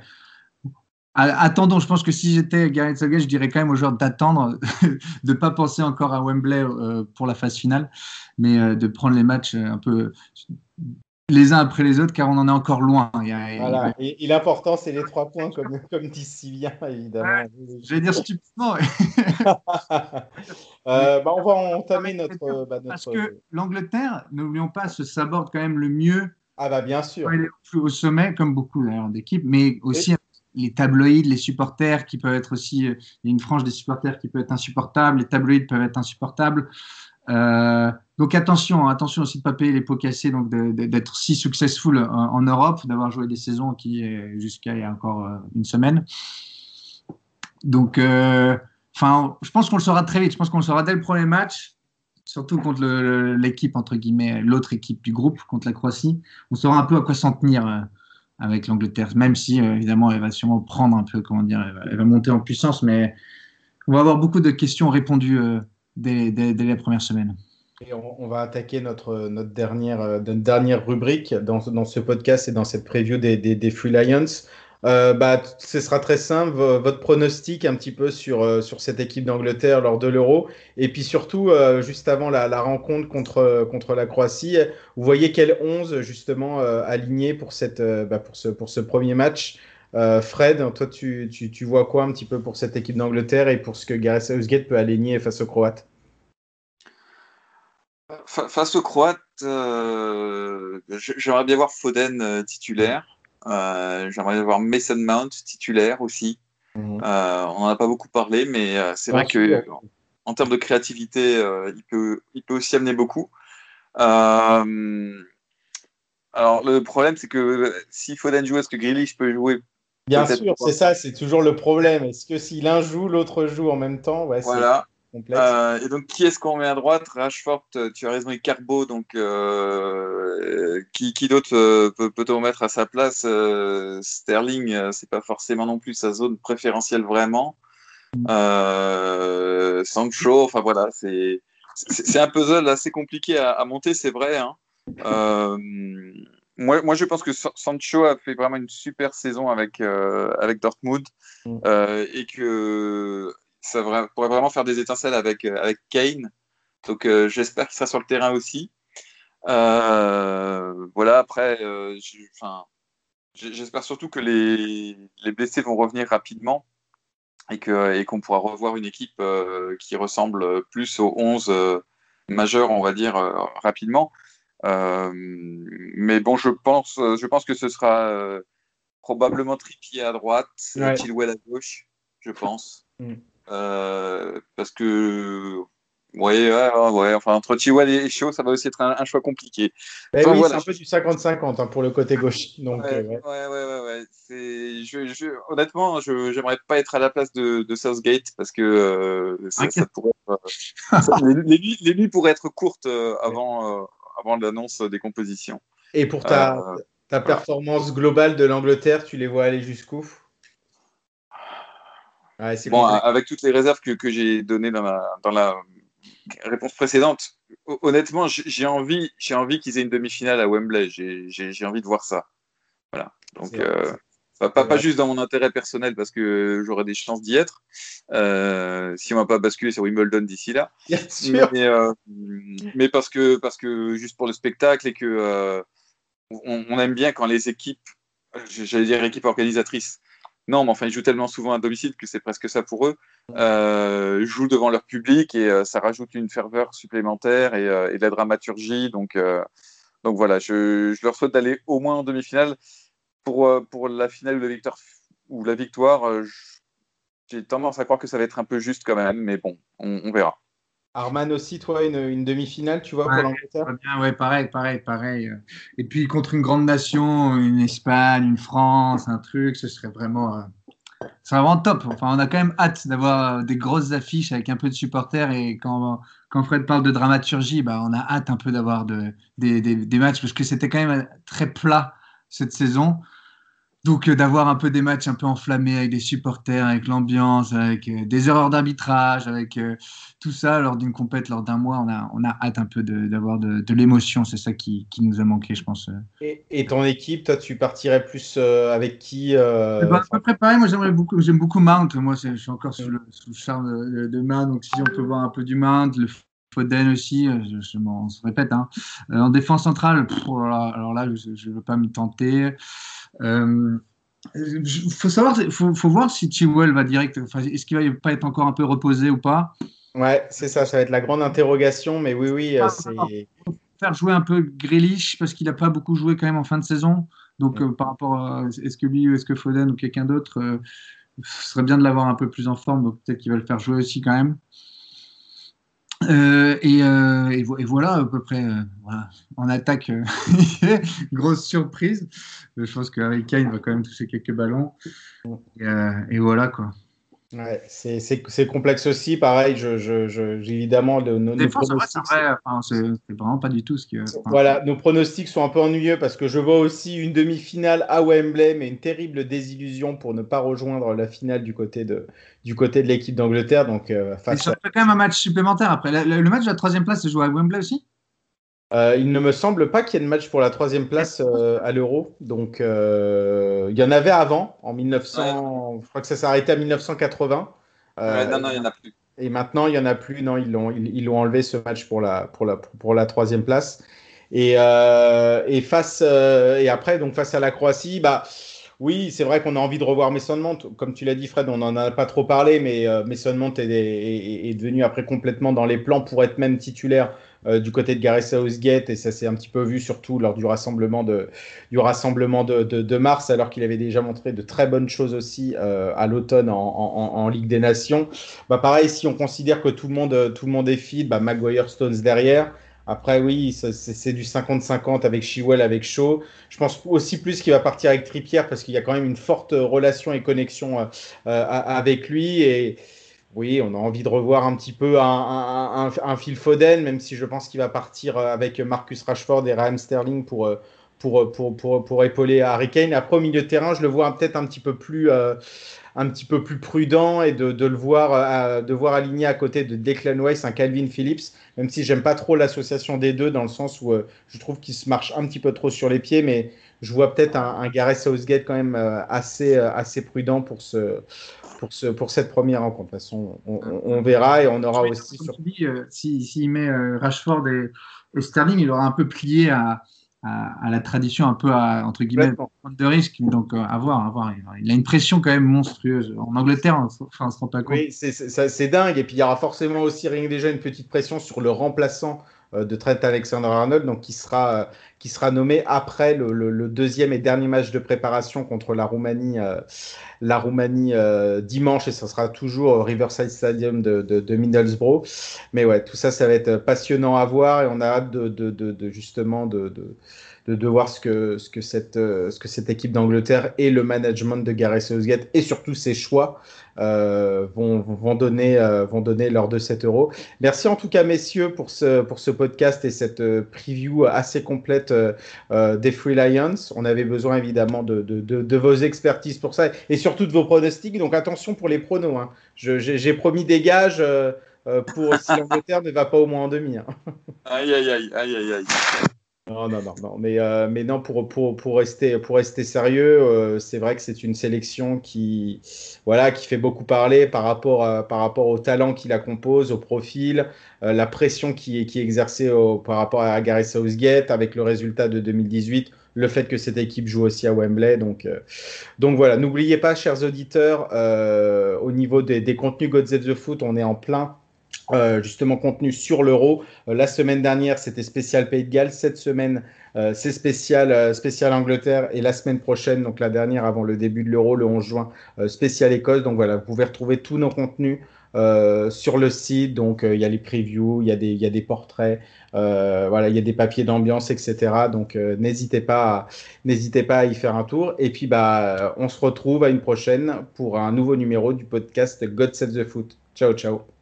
attendons, je pense que si j'étais Gareth Southgate, je dirais quand même aux joueurs d'attendre, de ne pas penser encore à Wembley euh, pour la phase finale, mais euh, de prendre les matchs un peu les uns après les autres, car on en est encore loin. voilà. Et, l'important, c'est les trois points, comme, comme dit si bien, évidemment. je vais dire stupidement. euh, bah, on va entamer notre, bah, Parce que l'Angleterre, n'oublions pas, se saborde quand même le mieux. Ah bah bien sûr. au sommet, comme beaucoup d'équipes, mais aussi les tabloïds, les supporters qui peuvent être aussi, il y a une frange des supporters qui peut être insupportable, les tabloïds peuvent être insupportables. Euh, donc attention, hein, attention aussi de ne pas payer les pots cassés, donc d'être si successful en, Europe, d'avoir joué des saisons qui jusqu'à il y a encore euh, une semaine. Donc, euh, enfin, je pense qu'on le saura très vite. Je pense qu'on le saura dès le premier match, surtout contre l'équipe entre guillemets, l'autre équipe du groupe contre la Croatie. On saura un peu à quoi s'en tenir avec l'Angleterre, même si évidemment elle va sûrement prendre un peu, comment dire, elle va, monter en puissance, mais on va avoir beaucoup de questions répondues dès, dès, dès, les premières semaines. On, va attaquer notre, notre, dernière, euh, notre dernière rubrique dans, dans, ce podcast et dans cette preview des, des, des Free Lions. Euh, bah, ce sera très simple, votre pronostic un petit peu sur, euh, sur cette équipe d'Angleterre lors de l'Euro. Et puis surtout, euh, juste avant la, la, rencontre contre, contre la Croatie, vous voyez quel 11 justement aligné pour, cette, bah, pour, ce, pour ce premier match Fred, toi, tu, tu, tu, vois quoi un petit peu pour cette équipe d'Angleterre et pour ce que Gareth Southgate peut aligner face aux Croates? Face aux Croates, j'aimerais bien voir Foden titulaire. Euh, j'aimerais voir Mason Mount titulaire aussi. Mhm. Euh, on n'en a pas beaucoup parlé, mais euh, c'est vrai que en termes de créativité, il, peut, il peut aussi amener beaucoup. alors le problème, c'est que si Foden joue, est-ce que Grealish peut jouer? Bien sûr, c'est ça, c'est toujours le problème. Est-ce que si l'un joue, l'autre joue en même temps? Ouais, Voilà. Euh, et donc, qui est-ce qu'on met à droite? Rashford, euh, tu as raison, et Carbo. Donc, euh, qui, qui d'autre peut, peut-on mettre à sa place? Sterling, c'est pas forcément non plus sa zone préférentielle vraiment. Sancho, enfin voilà, c'est, c'est, un puzzle assez compliqué à, à monter, c'est vrai. Hein. moi, moi, je pense que Sancho a fait vraiment une super saison avec, avec Dortmund mm. et que ça pourrait vraiment faire des étincelles avec, euh, avec Kane. Donc euh, j'espère qu'il sera sur le terrain aussi. Euh, voilà, après, j'espère surtout que les, les, blessés vont revenir rapidement et qu'on et pourra revoir une équipe qui ressemble plus aux 11 majeurs, on va dire, rapidement. mais bon, je pense, je pense que ce sera probablement Trippier à droite, ouais. Chilwell à gauche, je pense. Mm. Euh, parce que Ouais, ouais, ouais, enfin entre Chihuahua et Chaud, ça va aussi être un, choix compliqué. Eh oui, c'est un peu du 50-50 hein, pour le côté gauche. Donc, ouais, euh, ouais, ouais, ouais, Je, je, honnêtement, je j'aimerais pas être à la place de, de Southgate parce que euh, ça, ça, pourrait les, nuits, les, nuits, pourraient être courtes avant, avant l'annonce des compositions. Et pour ta, ta performance globale de l'Angleterre, tu les vois aller jusqu'où? Bon, avec toutes les réserves que, que j'ai données dans, dans la réponse précédente, honnêtement, j'ai envie, j'ai envie qu'ils aient une demi-finale à Wembley. J'ai envie de voir ça. Voilà. Donc, euh, pas, pas, juste dans mon intérêt personnel parce que j'aurai des chances d'y être. Euh, si on va pas basculer sur Wimbledon d'ici là. Mais, euh, mais, parce que parce que juste pour le spectacle et que on, on, aime bien quand les équipes, j'allais dire équipes organisatrices, non, mais enfin, ils jouent tellement souvent à domicile que c'est presque ça pour eux. Euh, ils jouent devant leur public et euh, ça rajoute une ferveur supplémentaire et, euh, de la dramaturgie. Donc, donc voilà, je, leur souhaite d'aller au moins en demi-finale. Pour, pour la finale ou la victoire, ou la victoire j'ai tendance à croire que ça va être un peu juste quand même, mais bon, on verra. Arman aussi, toi, une, demi-finale, tu vois, pour l'Angleterre Ouais, pareil, pareil, pareil. Et puis contre une grande nation, une Espagne, une France, un truc, ce serait vraiment, euh, vraiment top. Enfin, on a quand même hâte d'avoir des grosses affiches avec un peu de supporters. Et quand, quand Fred parle de dramaturgie, bah, on a hâte un peu d'avoir de, des, des matchs parce que c'était quand même très plat cette saison. Donc euh, d'avoir un peu des matchs un peu enflammés avec des supporters, avec l'ambiance, avec euh, des erreurs d'arbitrage, avec euh, tout ça lors d'une compète, lors d'un mois, on a, on a hâte un peu d'avoir de, de, l'émotion. C'est ça qui, qui, nous a manqué, je pense. Et, et, ton équipe, toi, tu partirais plus avec qui euh... bah, près pareil. Moi, j'aimerais beaucoup, j'aime beaucoup Mount. Moi, je suis encore sous le, sous le charme de, de, Mount. Donc, si on peut voir un peu du Mount, le Foden aussi, je, je m'en répète. Hein. en défense centrale, oh alors là, je ne veux pas m'y tenter. Euh, faut savoir, faut, faut voir si Chilwell va direct. Est-ce qu'il va pas être encore un peu reposé ou pas? Ouais, c'est ça, ça va être la grande interrogation, mais oui, oui, ah, c'est. Faire jouer un peu Grealish parce qu'il n'a pas beaucoup joué quand même en fin de saison. Donc par rapport à est-ce que lui ou est-ce que Foden ou quelqu'un d'autre, ce serait bien de l'avoir un peu plus en forme. Donc peut-être qu'il va le faire jouer aussi quand même. Euh, euh, et, et, voilà à peu près. Euh, voilà. En attaque, grosse surprise. Je pense qu'Harry Kane va quand même toucher quelques ballons. Et, et voilà quoi. Ouais, c'est complexe aussi, pareil, je, je, je évidemment, nos, nos pronostics. C'est vraiment pas du tout ce qui. voilà, nos pronostics sont un peu ennuyeux parce que je vois aussi une demi-finale à Wembley, mais une terrible désillusion pour ne pas rejoindre la finale du côté de, du côté de l'équipe d'Angleterre. Donc, euh, face ça fait quand même un match supplémentaire après. Le, match de la troisième place se joue à Wembley aussi? Euh, il ne me semble pas qu'il y ait de match pour la troisième place euh, à l'Euro. Donc, euh, il y en avait avant, en 1900. Je crois que ça s'est arrêté à 1980. non, non, il n'y en a plus. Et maintenant, il n'y en a plus. Non, ils l'ont ils, ils enlevé ce match pour la, pour la, pour la troisième place. Et, et face et après, donc face à la Croatie, bah. Oui, c'est vrai qu'on a envie de revoir Mason Mount. Comme tu l'as dit, Fred, on n'en a pas trop parlé, mais Mason Mount est, est, est, devenu après complètement dans les plans pour être même titulaire du côté de Gareth Southgate et ça s'est un petit peu vu surtout lors du rassemblement de, du rassemblement de, de, mars alors qu'il avait déjà montré de très bonnes choses aussi euh, à l'automne en, en, Ligue des Nations. Bah pareil, si on considère que tout le monde, tout le monde est fit, bah Maguire Stones derrière. Après, oui, c'est du 50-50 avec Chilwell, avec Shaw. Je pense aussi plus qu'il va partir avec Trippier parce qu'il y a quand même une forte relation et connexion euh, avec lui. Et, oui, on a envie de revoir un petit peu un, Phil Foden, même si je pense qu'il va partir euh, avec Marcus Rashford et Raheem Sterling pour, euh, pour, pour, pour, pour épauler Harry Kane. Après, au milieu de terrain, je le vois peut-être un petit peu plus, euh, un petit peu plus prudent et de, de le voir, de voir aligné à côté de Declan Rice un Calvin Phillips, même si j'aime pas trop l'association des deux dans le sens où je trouve qu'il se marche un petit peu trop sur les pieds, mais je vois peut-être un, Gareth Southgate quand même assez, assez prudent pour ce pour, ce, pour cette première rencontre. De toute façon, on, verra et on aura aussi. Sur... Euh, S'il met euh, Rashford et, Sterling, il aura un peu plié à, à, la tradition, un peu à, entre guillemets, de risque. Donc, euh, à voir, à voir. Il a une pression quand même monstrueuse. En Angleterre, enfin, on se rend pas compte. Oui, c'est dingue. Et puis, il y aura forcément aussi, rien que déjà, une petite pression sur le remplaçant de Trent Alexander-Arnold, donc qui sera, qui sera nommé après le, le, deuxième et dernier match de préparation contre la Roumanie la Roumanie euh, dimanche et ça sera toujours au Riverside Stadium de, de, Middlesbrough. Mais ouais, tout ça, ça va être passionnant à voir et on a hâte de, de justement de, de, voir ce que, ce, que cette, ce que cette équipe d'Angleterre et le management de Gareth Southgate et surtout ses choix euh, vont, donner, euh, vont donner lors de 7 euros. Merci en tout cas, messieurs, pour ce, pour ce podcast et cette euh, preview assez complète des Free Lions. On avait besoin évidemment de, de, vos expertises pour ça et surtout de vos pronostics. Donc attention pour les pronos. Hein. J'ai promis des gages. pour si l'Angleterre ne va pas au moins en demi. Hein. Aïe, aïe, aïe, aïe, aïe. Non, non, non, non. Mais, euh, mais non, pour, pour, pour, rester, pour rester sérieux, euh, c'est vrai que c'est une sélection qui, voilà, qui fait beaucoup parler par rapport, par rapport au talent qui la compose, au profil, euh, la pression qui, qui est exercée par rapport à Gareth Southgate avec le résultat de 2018, le fait que cette équipe joue aussi à Wembley. Donc, donc voilà, n'oubliez pas, chers auditeurs, au niveau des, des contenus Gods the Foot, on est en plein euh, justement contenu sur l'euro. Euh, la semaine dernière, c'était spécial Pays de Galles. Cette semaine, euh, c'est spécial, spécial Angleterre. Et la semaine prochaine, donc la dernière avant le début de l'euro, le 11 juin, spécial Écosse. Donc voilà, vous pouvez retrouver tous nos contenus sur le site. Donc il y a les previews, il y, a des, y a des portraits, voilà, il y a des papiers d'ambiance, etc. Donc n'hésitez pas, n'hésitez pas à y faire un tour. Et puis bah, on se retrouve à une prochaine pour un nouveau numéro du podcast God Save the Foot. Ciao, ciao.